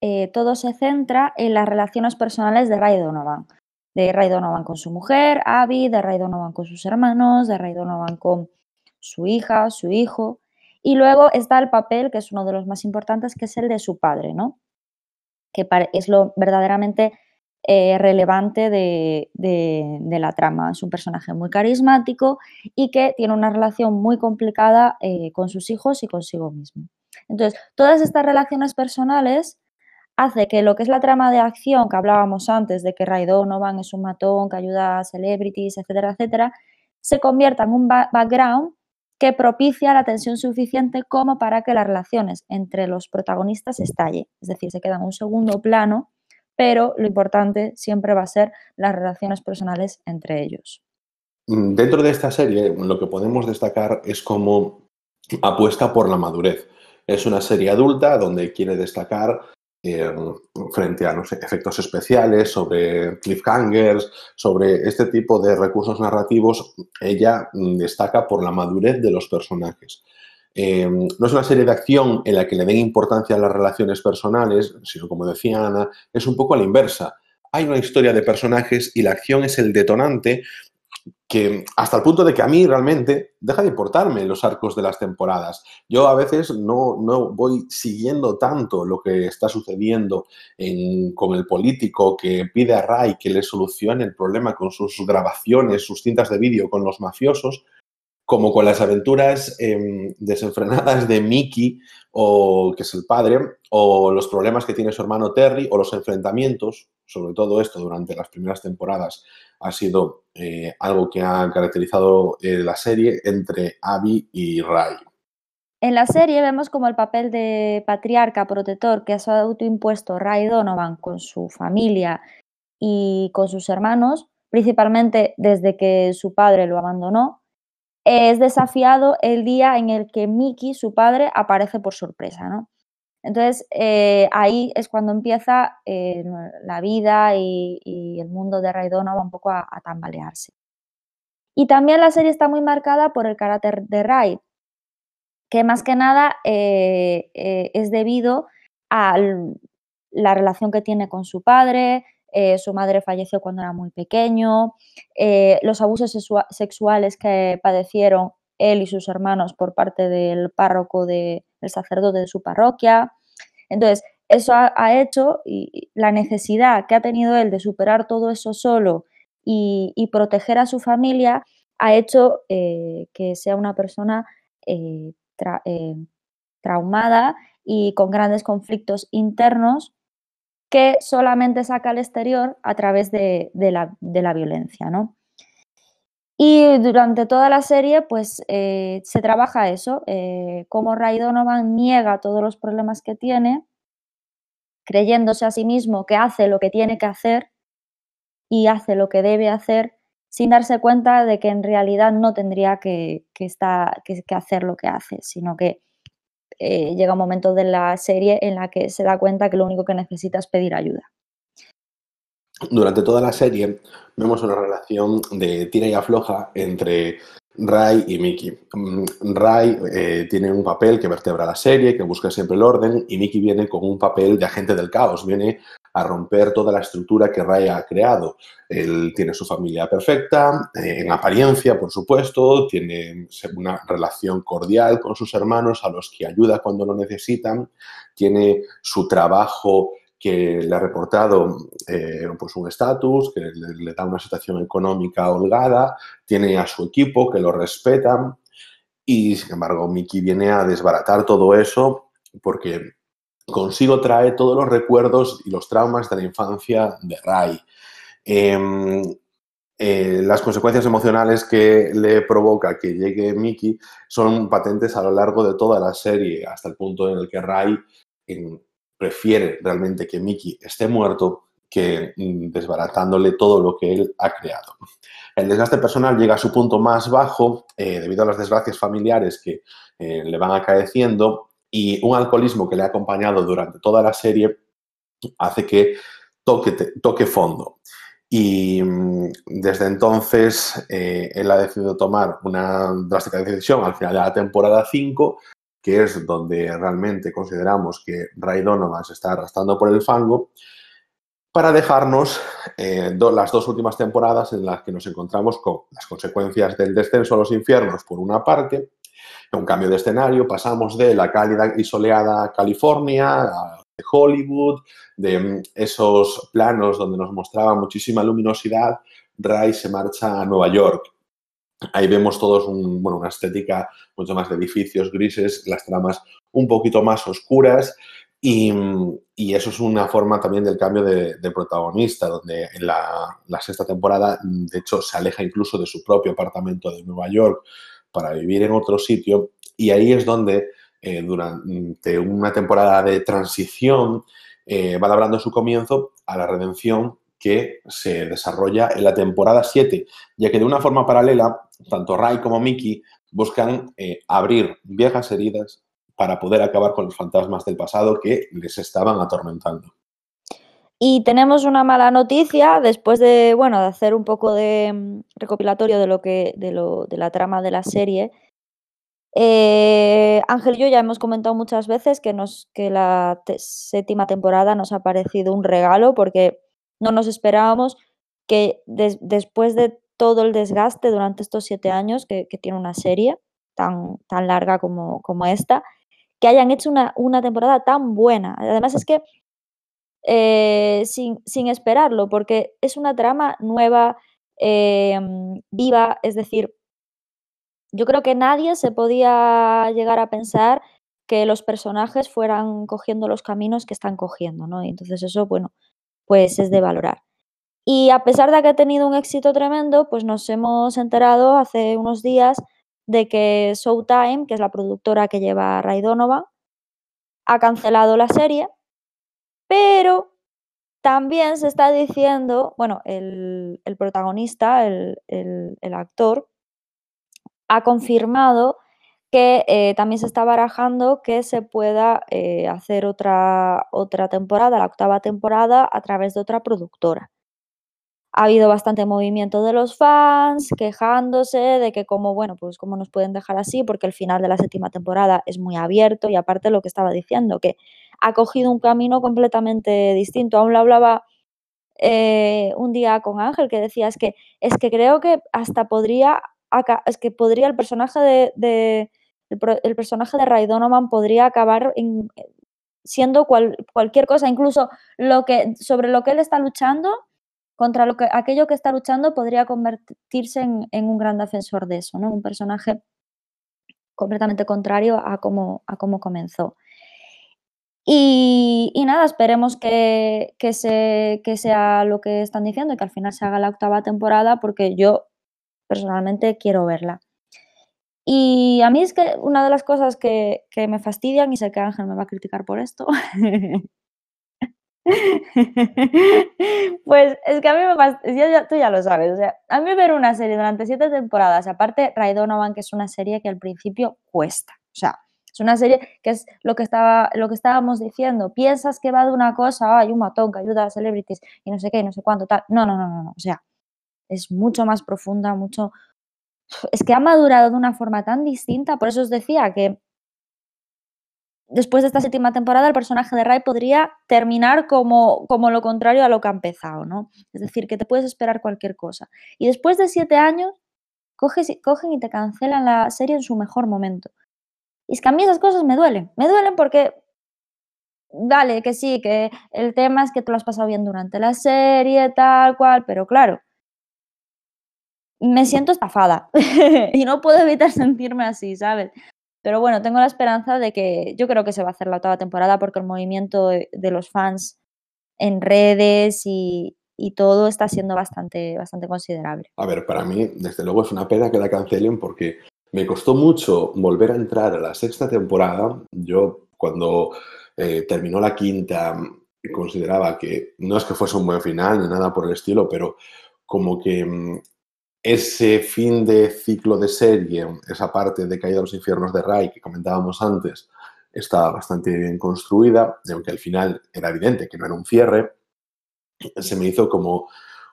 eh, todo se centra en las relaciones personales de Ray Donovan. De Ray Donovan con su mujer, Abby, de Ray Donovan con sus hermanos, de Ray Donovan con su hija, su hijo. Y luego está el papel, que es uno de los más importantes, que es el de su padre, ¿no? Que es lo verdaderamente eh, relevante de, la trama. Es un personaje muy carismático y que tiene una relación muy complicada eh, con sus hijos y consigo mismo. Entonces, todas estas relaciones personales hace que lo que es la trama de acción que hablábamos antes, de que Ray Donovan es un matón que ayuda a celebrities, etcétera, etcétera, se convierta en un background que propicia la tensión suficiente como para que las relaciones entre los protagonistas estalle. Es decir, se queda en un segundo plano pero lo importante siempre va a ser las relaciones personales entre ellos. Mm, dentro de esta serie, lo que podemos destacar es cómo apuesta por la madurez. Es una serie adulta donde quiere destacar eh, frente a efectos especiales, sobre cliffhangers, sobre este tipo de recursos narrativos, ella mm, destaca por la madurez de los personajes. Em, no es una serie de acción en la que le den importancia a las relaciones personales, sino como decía Ana, es un poco a la inversa. Hay una historia de personajes y la acción es el detonante que hasta el punto de que a mí realmente deja de importarme los arcos de las temporadas. Yo a veces no, voy siguiendo tanto lo que está sucediendo con el político que pide a Ray que le solucione el problema con sus grabaciones, sus cintas de vídeo con los mafiosos, como con las aventuras em, desenfrenadas de Mickey, o, que es el padre, o los problemas que tiene su hermano Terry, o los enfrentamientos, sobre todo esto durante las primeras temporadas, ha sido eh, algo que ha caracterizado eh, la serie entre Abby y Ray. En la serie vemos como el papel de patriarca protector que ha autoimpuesto Ray Donovan con su familia y con sus hermanos, principalmente desde que su padre lo abandonó, es desafiado el día en el que Mickey, su padre, aparece por sorpresa, ¿no? Entonces, eh, ahí es cuando empieza eh, la vida y, el mundo de Ray Donovan un poco a, tambalearse. Y también la serie está muy marcada por el carácter de Ray, que más que nada eh, es debido a la relación que tiene con su padre, su madre falleció cuando era muy pequeño, los abusos sexuales que padecieron él y sus hermanos por parte del párroco, del sacerdote de su parroquia. Entonces, eso ha, hecho y la necesidad que ha tenido él de superar todo eso solo y, proteger a su familia ha hecho eh, que sea una persona eh, eh, traumada y con grandes conflictos internos que solamente saca al exterior a través de, la, violencia, ¿no? Y durante toda la serie, pues eh, se trabaja eso, eh, cómo Ray Donovan niega todos los problemas que tiene, creyéndose a sí mismo que hace lo que tiene que hacer y hace lo que debe hacer, sin darse cuenta de que en realidad no tendría que, hacer lo que hace, sino que eh, llega un momento de la serie en la que se da cuenta que lo único que necesita es pedir ayuda. Durante toda la serie vemos una relación de tira y afloja entre Ray y Mickey. Mm, Ray eh, tiene un papel que vertebra la serie, que busca siempre el orden, y Mickey viene con un papel de agente del caos, viene a romper toda la estructura que Ray ha creado. Él tiene su familia perfecta, eh, en apariencia, por supuesto, tiene una relación cordial con sus hermanos, a los que ayuda cuando lo necesitan, tiene su trabajo que le ha reportado eh, pues un estatus, que le, da una situación económica holgada, tiene a su equipo que lo respetan y, sin embargo, Mickey viene a desbaratar todo eso porque consigo trae todos los recuerdos y los traumas de la infancia de Ray. Em, eh, las consecuencias emocionales que le provoca que llegue Mickey son patentes a lo largo de toda la serie, hasta el punto en el que Ray, en, prefiere realmente que Mickey esté muerto que mm, desbaratándole todo lo que él ha creado. El desgaste personal llega a su punto más bajo eh, debido a las desgracias familiares que eh, le van acaeciendo y un alcoholismo que le ha acompañado durante toda la serie hace que toque, toque fondo. Y mm, desde entonces eh, él ha decidido tomar una drástica decisión al final de la temporada 5 que es donde realmente consideramos que Ray Donovan se está arrastrando por el fango, para dejarnos eh, las dos últimas temporadas en las que nos encontramos con las consecuencias del descenso a los infiernos, por una parte, un cambio de escenario, pasamos de la cálida y soleada California a Hollywood, de mm, esos planos donde nos mostraba muchísima luminosidad, Ray se marcha a Nueva York. Ahí vemos todos una estética mucho más de edificios grises, las tramas un poquito más oscuras y, eso es una forma también del cambio de, protagonista, donde en la, sexta temporada, de hecho, se aleja incluso de su propio apartamento de Nueva York para vivir en otro sitio y ahí es donde eh, durante una temporada de transición eh, va labrando su comienzo a la redención que se desarrolla en la temporada 7, ya que de una forma paralela, tanto Ray como Mickey buscan eh, abrir viejas heridas para poder acabar con los fantasmas del pasado que les estaban atormentando. Y tenemos una mala noticia después de, bueno, de hacer un poco de mm, recopilatorio de lo que, de, lo, de la trama de la serie. Eh, Ángel y yo ya hemos comentado muchas veces que, nos, que la séptima temporada nos ha parecido un regalo porque no nos esperábamos que después de todo el desgaste durante estos siete años que, tiene una serie tan, tan larga como, como, esta, que hayan hecho una, una, temporada tan buena. Además es que eh, sin, sin, esperarlo, porque es una trama nueva, em, viva, es decir, yo creo que nadie se podía llegar a pensar que los personajes fueran cogiendo los caminos que están cogiendo, ¿no? Y entonces eso, bueno, pues es de valorar. Y a pesar de que ha tenido un éxito tremendo, pues nos hemos enterado hace unos días de que Showtime, que es la productora que lleva Ray Donovan, ha cancelado la serie, pero también se está diciendo, bueno, el, protagonista, el, actor, ha confirmado que eh, también se está barajando que se pueda eh, hacer otra, otra temporada, la octava temporada, a través de otra productora ha habido bastante movimiento de los fans quejándose de que como, bueno, pues cómo nos pueden dejar así, porque el final de la séptima temporada es muy abierto y aparte lo que estaba diciendo, que ha cogido un camino completamente distinto. Aún lo hablaba eh, un día con Ángel que decía, es que, es que creo que hasta podría, es que podría el personaje de, el, personaje de Ray Donovan podría acabar siendo cualquier cosa, incluso lo que, sobre lo que él está luchando contra lo que, aquello que está luchando podría convertirse en, un gran defensor de eso, ¿no? Un personaje completamente contrario a cómo, a cómo comenzó. Y, nada, esperemos que, se, que sea lo que están diciendo y que al final se haga la octava temporada porque yo personalmente quiero verla. Y a mí es que una de las cosas que, que me fastidian, y sé que Ángel me va a criticar por esto, Pues es que a mí me pasa, tú ya lo sabes, o sea, a mí ver una serie durante siete temporadas, aparte Ray Donovan, que es una serie que al principio cuesta, o sea, es una serie que es lo que, estaba, lo que estábamos diciendo, piensas que va de una cosa, hay un matón que ayuda a celebrities y no sé qué, no sé cuánto, tal, no, no, no, no, o sea, es mucho más profunda, mucho... Es que ha madurado de una forma tan distinta, por eso os decía que después de esta séptima temporada el personaje de Ray podría terminar como, como lo contrario a lo que ha empezado, ¿no? Es decir, que te puedes esperar cualquier cosa. Y después de siete años, cogen y te cancelan la serie en su mejor momento. Y es que a mí esas cosas me duelen. Me duelen porque, vale, que sí, que el tema es que te lo has pasado bien durante la serie, tal cual, pero claro, me siento estafada y no puedo evitar sentirme así, ¿sabes? Pero bueno, tengo la esperanza de que yo creo que se va a hacer la octava temporada porque el movimiento de, los fans en redes y, todo está siendo bastante, bastante considerable. A ver, para mí, desde luego, es una pena que la cancelen porque me costó mucho volver a entrar a la sexta temporada. Yo, cuando eh, terminó la quinta, consideraba que no es que fuese un buen final ni nada por el estilo, pero como que mm, ese fin de ciclo de serie, esa parte de Caída de los Infiernos de Ray que comentábamos antes, estaba bastante bien construida, y aunque al final era evidente que no era un cierre, se me hizo como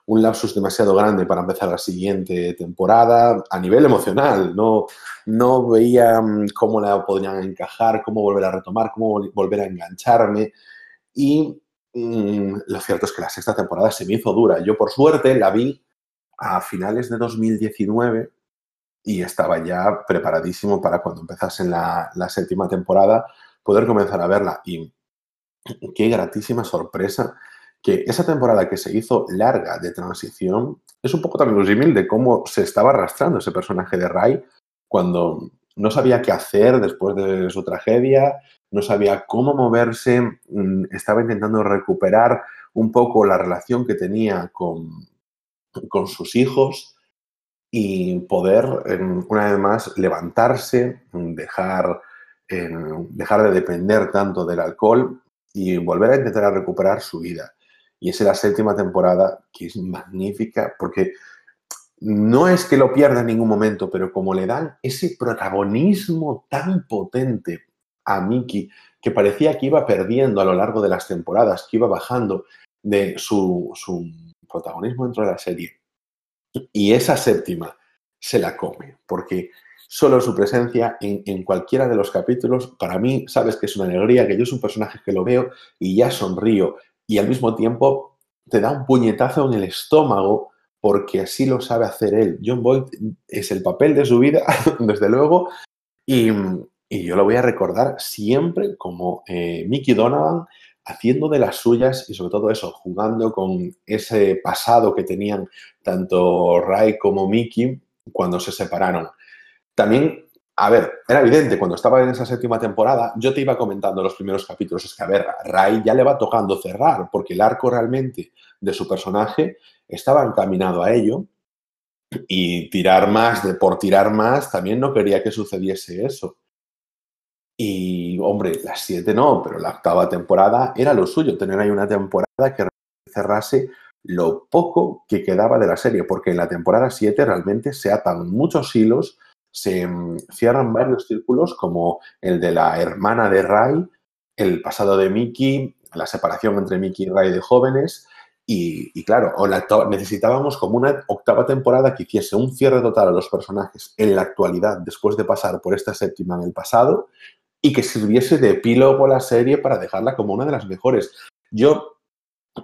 un lapsus demasiado grande para empezar la siguiente temporada a nivel emocional. No, no veía mm, cómo la podrían encajar, cómo volver a retomar, cómo volver a engancharme. Y mm, lo cierto es que la sexta temporada se me hizo dura. Yo, por suerte, la vi a finales de 2019 y estaba ya preparadísimo para cuando empezase la, la séptima temporada poder comenzar a verla. Y qué gratísima sorpresa que esa temporada que se hizo larga de transición es un poco también símil de cómo se estaba arrastrando ese personaje de Ray cuando no sabía qué hacer después de su tragedia, no sabía cómo moverse, mm, estaba intentando recuperar un poco la relación que tenía con, con sus hijos y poder, una vez más, levantarse, dejar, dejar de depender tanto del alcohol y volver a intentar recuperar su vida. Y es la séptima temporada, que es magnífica, porque no es que lo pierda en ningún momento, pero como le dan ese protagonismo tan potente a Mickey, que parecía que iba perdiendo a lo largo de las temporadas, que iba bajando de su protagonismo dentro de la serie. Y esa séptima se la come, porque solo su presencia en, cualquiera de los capítulos, para mí, sabes que es una alegría, que yo es un personaje que lo veo y ya sonrío, y al mismo tiempo te da un puñetazo en el estómago porque así lo sabe hacer él. John Boyd es el papel de su vida, desde luego, y, yo lo voy a recordar siempre como eh, Mickey Donovan haciendo de las suyas y sobre todo eso, jugando con ese pasado que tenían tanto Ray como Mickey cuando se separaron. También, a ver, era evidente, cuando estaba en esa séptima temporada, yo te iba comentando los primeros capítulos, es que, a ver, Ray ya le va tocando cerrar, porque el arco realmente de su personaje estaba encaminado a ello, Y tirar más de por tirar más, también no quería que sucediese eso. Y, hombre, las siete no, pero la octava temporada era lo suyo, tener ahí una temporada que cerrase lo poco que quedaba de la serie, porque en la temporada 7 realmente se atan muchos hilos, se mm, cierran varios círculos, como el de la hermana de Ray, el pasado de Mickey, la separación entre Mickey y Ray de jóvenes, y, claro, necesitábamos como una octava temporada que hiciese un cierre total a los personajes en la actualidad, después de pasar por esta séptima en el pasado, y que sirviese de epílogo la serie para dejarla como una de las mejores. Yo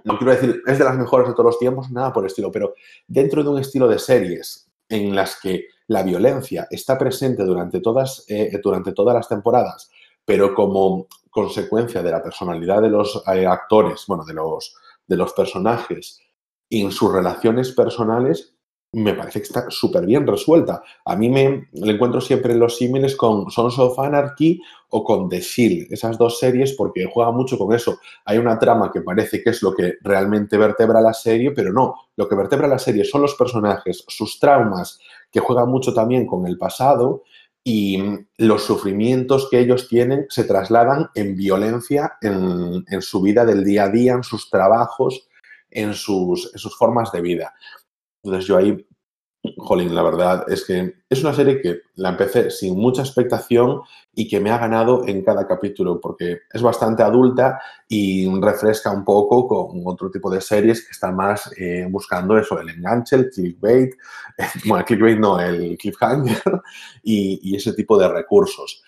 no quiero decir, es de las mejores de todos los tiempos, nada por el estilo, pero dentro de un estilo de series en las que la violencia está presente durante todas, eh, durante todas las temporadas, pero como consecuencia de la personalidad de los eh, actores, bueno, de los, de los personajes y en sus relaciones personales, me parece que está súper bien resuelta. A mí me le encuentro siempre los símiles con Sons of Anarchy o con The Shield, esas dos series, porque juega mucho con eso. Hay una trama que parece que es lo que realmente vertebra la serie, pero no. Lo que vertebra la serie son los personajes, sus traumas, que juegan mucho también con el pasado y los sufrimientos que ellos tienen se trasladan en violencia en, en su vida del día a día, en sus trabajos, en sus, en sus formas de vida. Entonces yo ahí, jolín, la verdad es que es una serie que la empecé sin mucha expectación y que me ha ganado en cada capítulo porque es bastante adulta y refresca un poco con otro tipo de series que están más eh, buscando eso, el enganche, el clickbait, bueno, el clickbait no, el cliffhanger y, y ese tipo de recursos.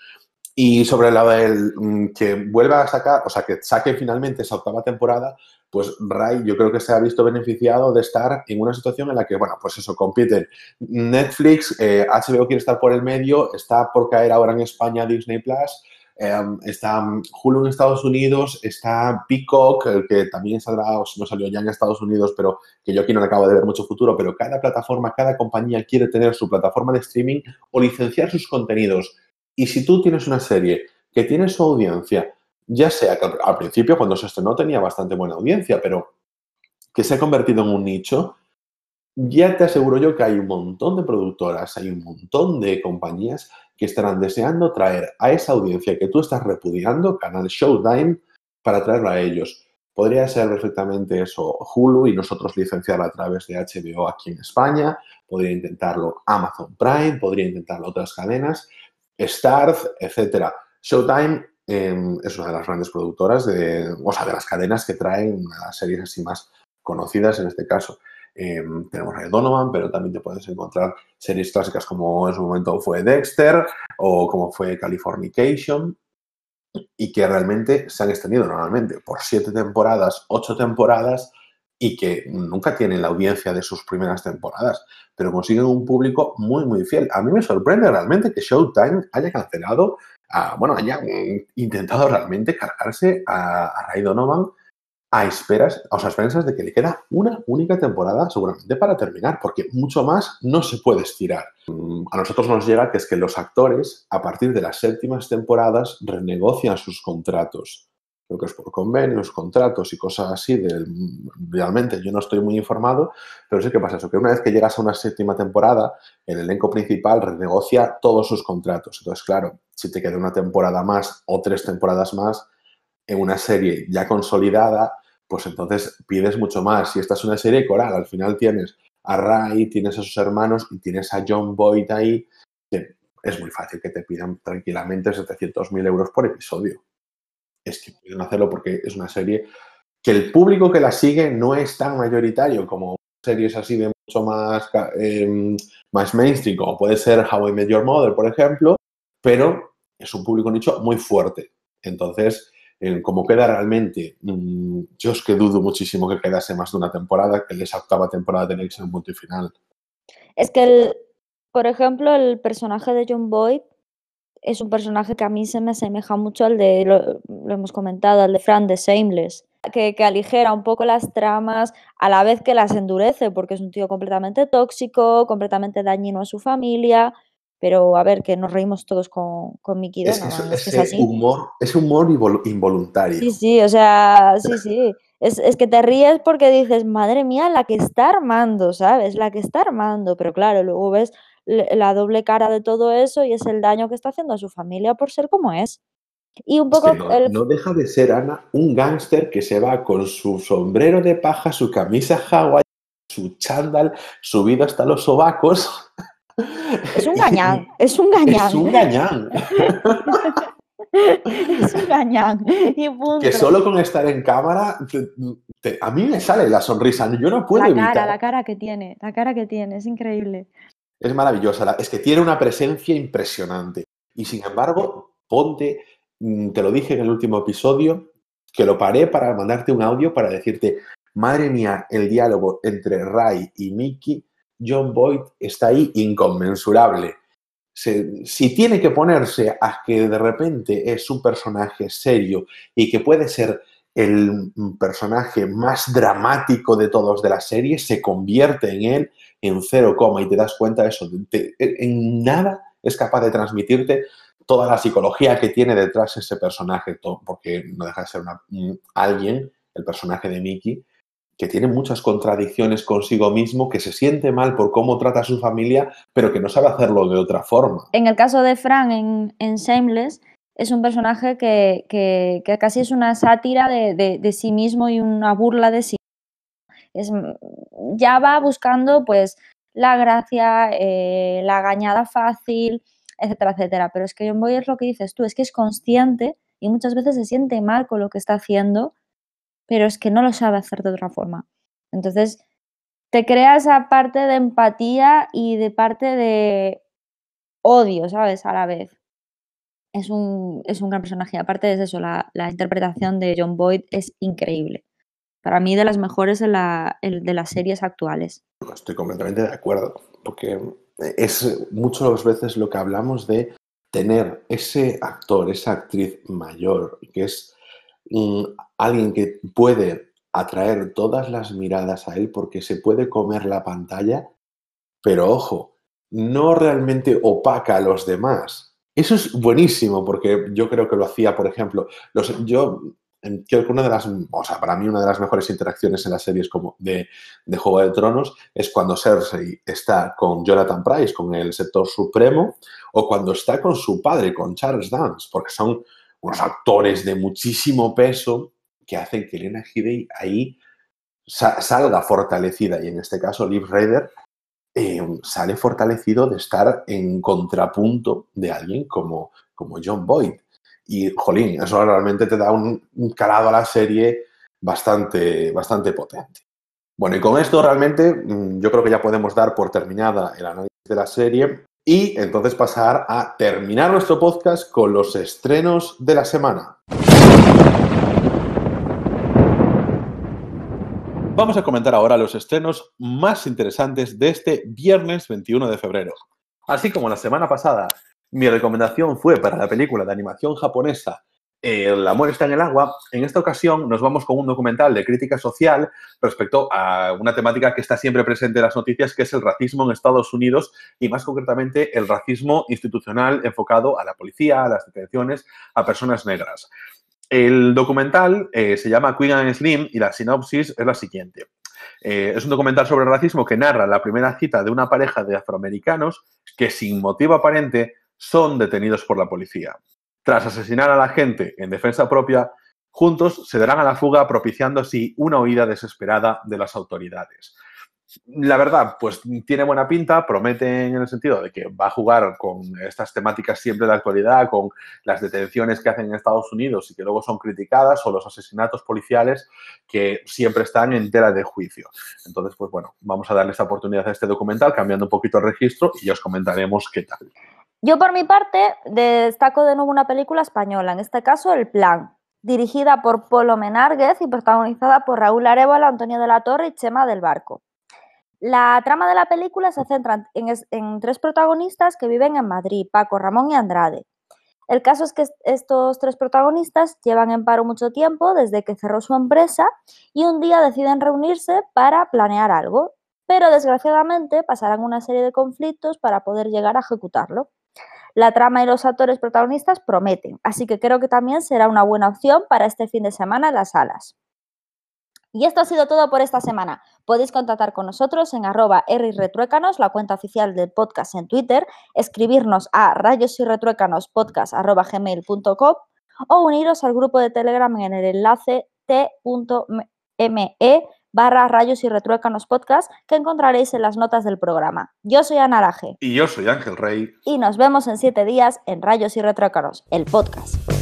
Y sobre la del mm, que vuelva a sacar, o sea, que saque finalmente esa octava temporada, pues Ray yo creo que se ha visto beneficiado de estar en una situación en la que, bueno, pues eso, compiten Netflix, HBO eh, quiere estar por el medio, está por caer ahora en España Disney Plus, em, está Hulu en Estados Unidos, está Peacock, el que también saldrá, o no salió ya en Estados Unidos, pero que yo aquí no le acabo de ver mucho futuro, pero cada plataforma, cada compañía quiere tener su plataforma de streaming o licenciar sus contenidos. Y si tú tienes una serie que tiene su audiencia ya sea que al principio cuando se estrenó tenía bastante buena audiencia, pero que se ha convertido en un nicho, ya te aseguro yo que hay un montón de productoras, hay un montón de compañías que estarán deseando traer a esa audiencia que tú estás repudiando, canal Showtime, para traerlo a ellos. Podría ser perfectamente eso Hulu y nosotros licenciarla a través de HBO aquí en España, podría intentarlo Amazon Prime, podría intentarlo otras cadenas, Starz, etcétera. Showtime Em, es una de las grandes productoras, de, o sea, de las cadenas que traen las series así más conocidas en este caso. Em, tenemos a Donovan, pero también te puedes encontrar series clásicas como en su momento fue Dexter o como fue Californication y que realmente se han extendido normalmente por siete temporadas, ocho temporadas y que nunca tienen la audiencia de sus primeras temporadas, pero consiguen un público muy, muy fiel. A mí me sorprende realmente que Showtime haya cancelado bueno, hayan intentado realmente cargarse a, Ray Donovan a esperas, a esperanzas de que le queda una única temporada seguramente para terminar, porque mucho más no se puede estirar. Mm, a nosotros nos llega que es que los actores, a partir de las séptimas temporadas, renegocian sus contratos creo que es por convenios, contratos y cosas así, realmente yo no estoy muy informado, pero sí que pasa eso, que una vez que llegas a una séptima temporada, el elenco principal renegocia todos sus contratos. Entonces, claro, si te queda una temporada más o tres temporadas más en una serie ya consolidada, pues entonces pides mucho más. Si esta es una serie coral, al final tienes a Ray, tienes a sus hermanos y tienes a John Boyd ahí, que es muy fácil que te pidan tranquilamente 700.000 euros por episodio es que pueden hacerlo porque es una serie que el público que la sigue no es tan mayoritario como series así de mucho más, em, más mainstream, como puede ser How I Met Your Mother, por ejemplo, pero es un público nicho muy fuerte. Entonces, como queda realmente, mm, yo es que dudo muchísimo que quedase más de una temporada, que esa octava temporada ser un punto y final. Es que, el, por ejemplo, el personaje de John Boyd es un personaje que a mí se me asemeja mucho al de, lo, hemos comentado, al de Fran de Shameless, que, que, aligera un poco las tramas a la vez que las endurece, porque es un tío completamente tóxico, completamente dañino a su familia, pero a ver, que nos reímos todos con, con Mickey Donovan. Es, es, es, Humor, es humor involuntario. Sí, sí, o sea, sí, sí. Es, es, que te ríes porque dices, madre mía, la que está armando, ¿sabes? La que está armando. Pero claro, luego ves la doble cara de todo eso y es el daño que está haciendo a su familia por ser como es. Y un poco... Es que no, el... no, deja de ser, Ana, un gángster que se va con su sombrero de paja, su camisa Hawaii, su chándal, subido hasta los sobacos. Es un gañán, es un gañán. Es un gañán. es un gañán. Y punto. Que solo con estar en cámara, te, te, a mí me sale la sonrisa. Yo no puedo la evitar. cara, la cara que tiene, la cara que tiene, es increíble. Es maravillosa. Es que tiene una presencia impresionante. Y sin embargo, ponte, mm, te lo dije en el último episodio, que lo paré para mandarte un audio para decirte, madre mía, el diálogo entre Ray y Mickey, John Boyd está ahí inconmensurable. Si tiene que ponerse a que de repente es un personaje serio y que puede ser el personaje más dramático de todos de la serie, se convierte en él en cero coma y te das cuenta de eso. En nada es capaz de transmitirte toda la psicología que tiene detrás ese personaje, porque no deja de ser alguien, el personaje de Mickey, que tiene muchas contradicciones consigo mismo, que se siente mal por cómo trata a su familia, pero que no sabe hacerlo de otra forma. En el caso de Fran en, Shameless, es un personaje que, que, casi es una sátira de, de, de, sí mismo y una burla de sí. Es, ya va buscando pues la gracia, eh, la gañada fácil, etcétera, etcétera. Pero es que John Boy es lo que dices tú, es que es consciente y muchas veces se siente mal con lo que está haciendo pero es que no lo sabe hacer de otra forma. Entonces, te crea esa parte de empatía y de parte de odio, ¿sabes? A la vez. Es un, es un gran personaje. Aparte de eso, la, la, interpretación de John Boyd es increíble. Para mí, de las mejores de, la, de las series actuales. Estoy completamente de acuerdo, porque es muchas veces lo que hablamos de tener ese actor, esa actriz mayor, que es alguien que puede atraer todas las miradas a él porque se puede comer la pantalla, pero ojo, no realmente opaca a los demás. Eso es buenísimo porque yo creo que lo hacía, por ejemplo, los, yo creo que una de las, o sea, para mí una de las mejores interacciones en las series como de, de Juego de Tronos es cuando Cersei está con Jonathan Price, con el sector supremo, o cuando está con su padre, con Charles Dance, porque son unos actores de muchísimo peso que hacen que Elena Headey ahí sa salga fortalecida. Y en este caso, Liv Raider eh, sale fortalecido de estar en contrapunto de alguien como, como John Boyd. Y, jolín, eso realmente te da un, un calado a la serie bastante, bastante potente. Bueno, y con esto realmente mm, yo creo que ya podemos dar por terminada el análisis de la serie y entonces pasar a terminar nuestro podcast con los estrenos de la semana. Vamos a comentar ahora los estrenos más interesantes de este viernes 21 de febrero. Así como la semana pasada, mi recomendación fue para la película de animación japonesa el amor está en el agua, en esta ocasión nos vamos con un documental de crítica social respecto a una temática que está siempre presente en las noticias, que es el racismo en Estados Unidos y más concretamente el racismo institucional enfocado a la policía, a las detenciones, a personas negras. El documental eh, se llama Queen and Slim y la sinopsis es la siguiente. Eh, es un documental sobre racismo que narra la primera cita de una pareja de afroamericanos que sin motivo aparente son detenidos por la policía. Tras asesinar a la gente en defensa propia, juntos se darán a la fuga propiciando así una huida desesperada de las autoridades. La verdad, pues tiene buena pinta, promete en el sentido de que va a jugar con estas temáticas siempre de actualidad, con las detenciones que hacen en Estados Unidos y que luego son criticadas, o los asesinatos policiales que siempre están en tela de juicio. Entonces, pues bueno, vamos a darle esta oportunidad a este documental, cambiando un poquito el registro y ya os comentaremos qué tal. Yo por mi parte destaco de nuevo una película española, en este caso El Plan, dirigida por Polo Menárguez y protagonizada por Raúl Arevalo, Antonio de la Torre y Chema del Barco. La trama de la película se centra en, en, tres protagonistas que viven en Madrid, Paco, Ramón y Andrade. El caso es que estos tres protagonistas llevan en paro mucho tiempo desde que cerró su empresa y un día deciden reunirse para planear algo, pero desgraciadamente pasarán una serie de conflictos para poder llegar a ejecutarlo. La trama y los actores protagonistas prometen, así que creo que también será una buena opción para este fin de semana en las salas. Y esto ha sido todo por esta semana. Podéis contactar con nosotros en arroba rretruécanos, la cuenta oficial del podcast en Twitter, escribirnos a rayos y gmail.com o uniros al grupo de Telegram en el enlace t.me barra rayos y retruécanos podcast que encontraréis en las notas del programa. Yo soy Ana Araje. Y yo soy Ángel Rey. Y nos vemos en siete días en Rayos y Retruécanos, el podcast.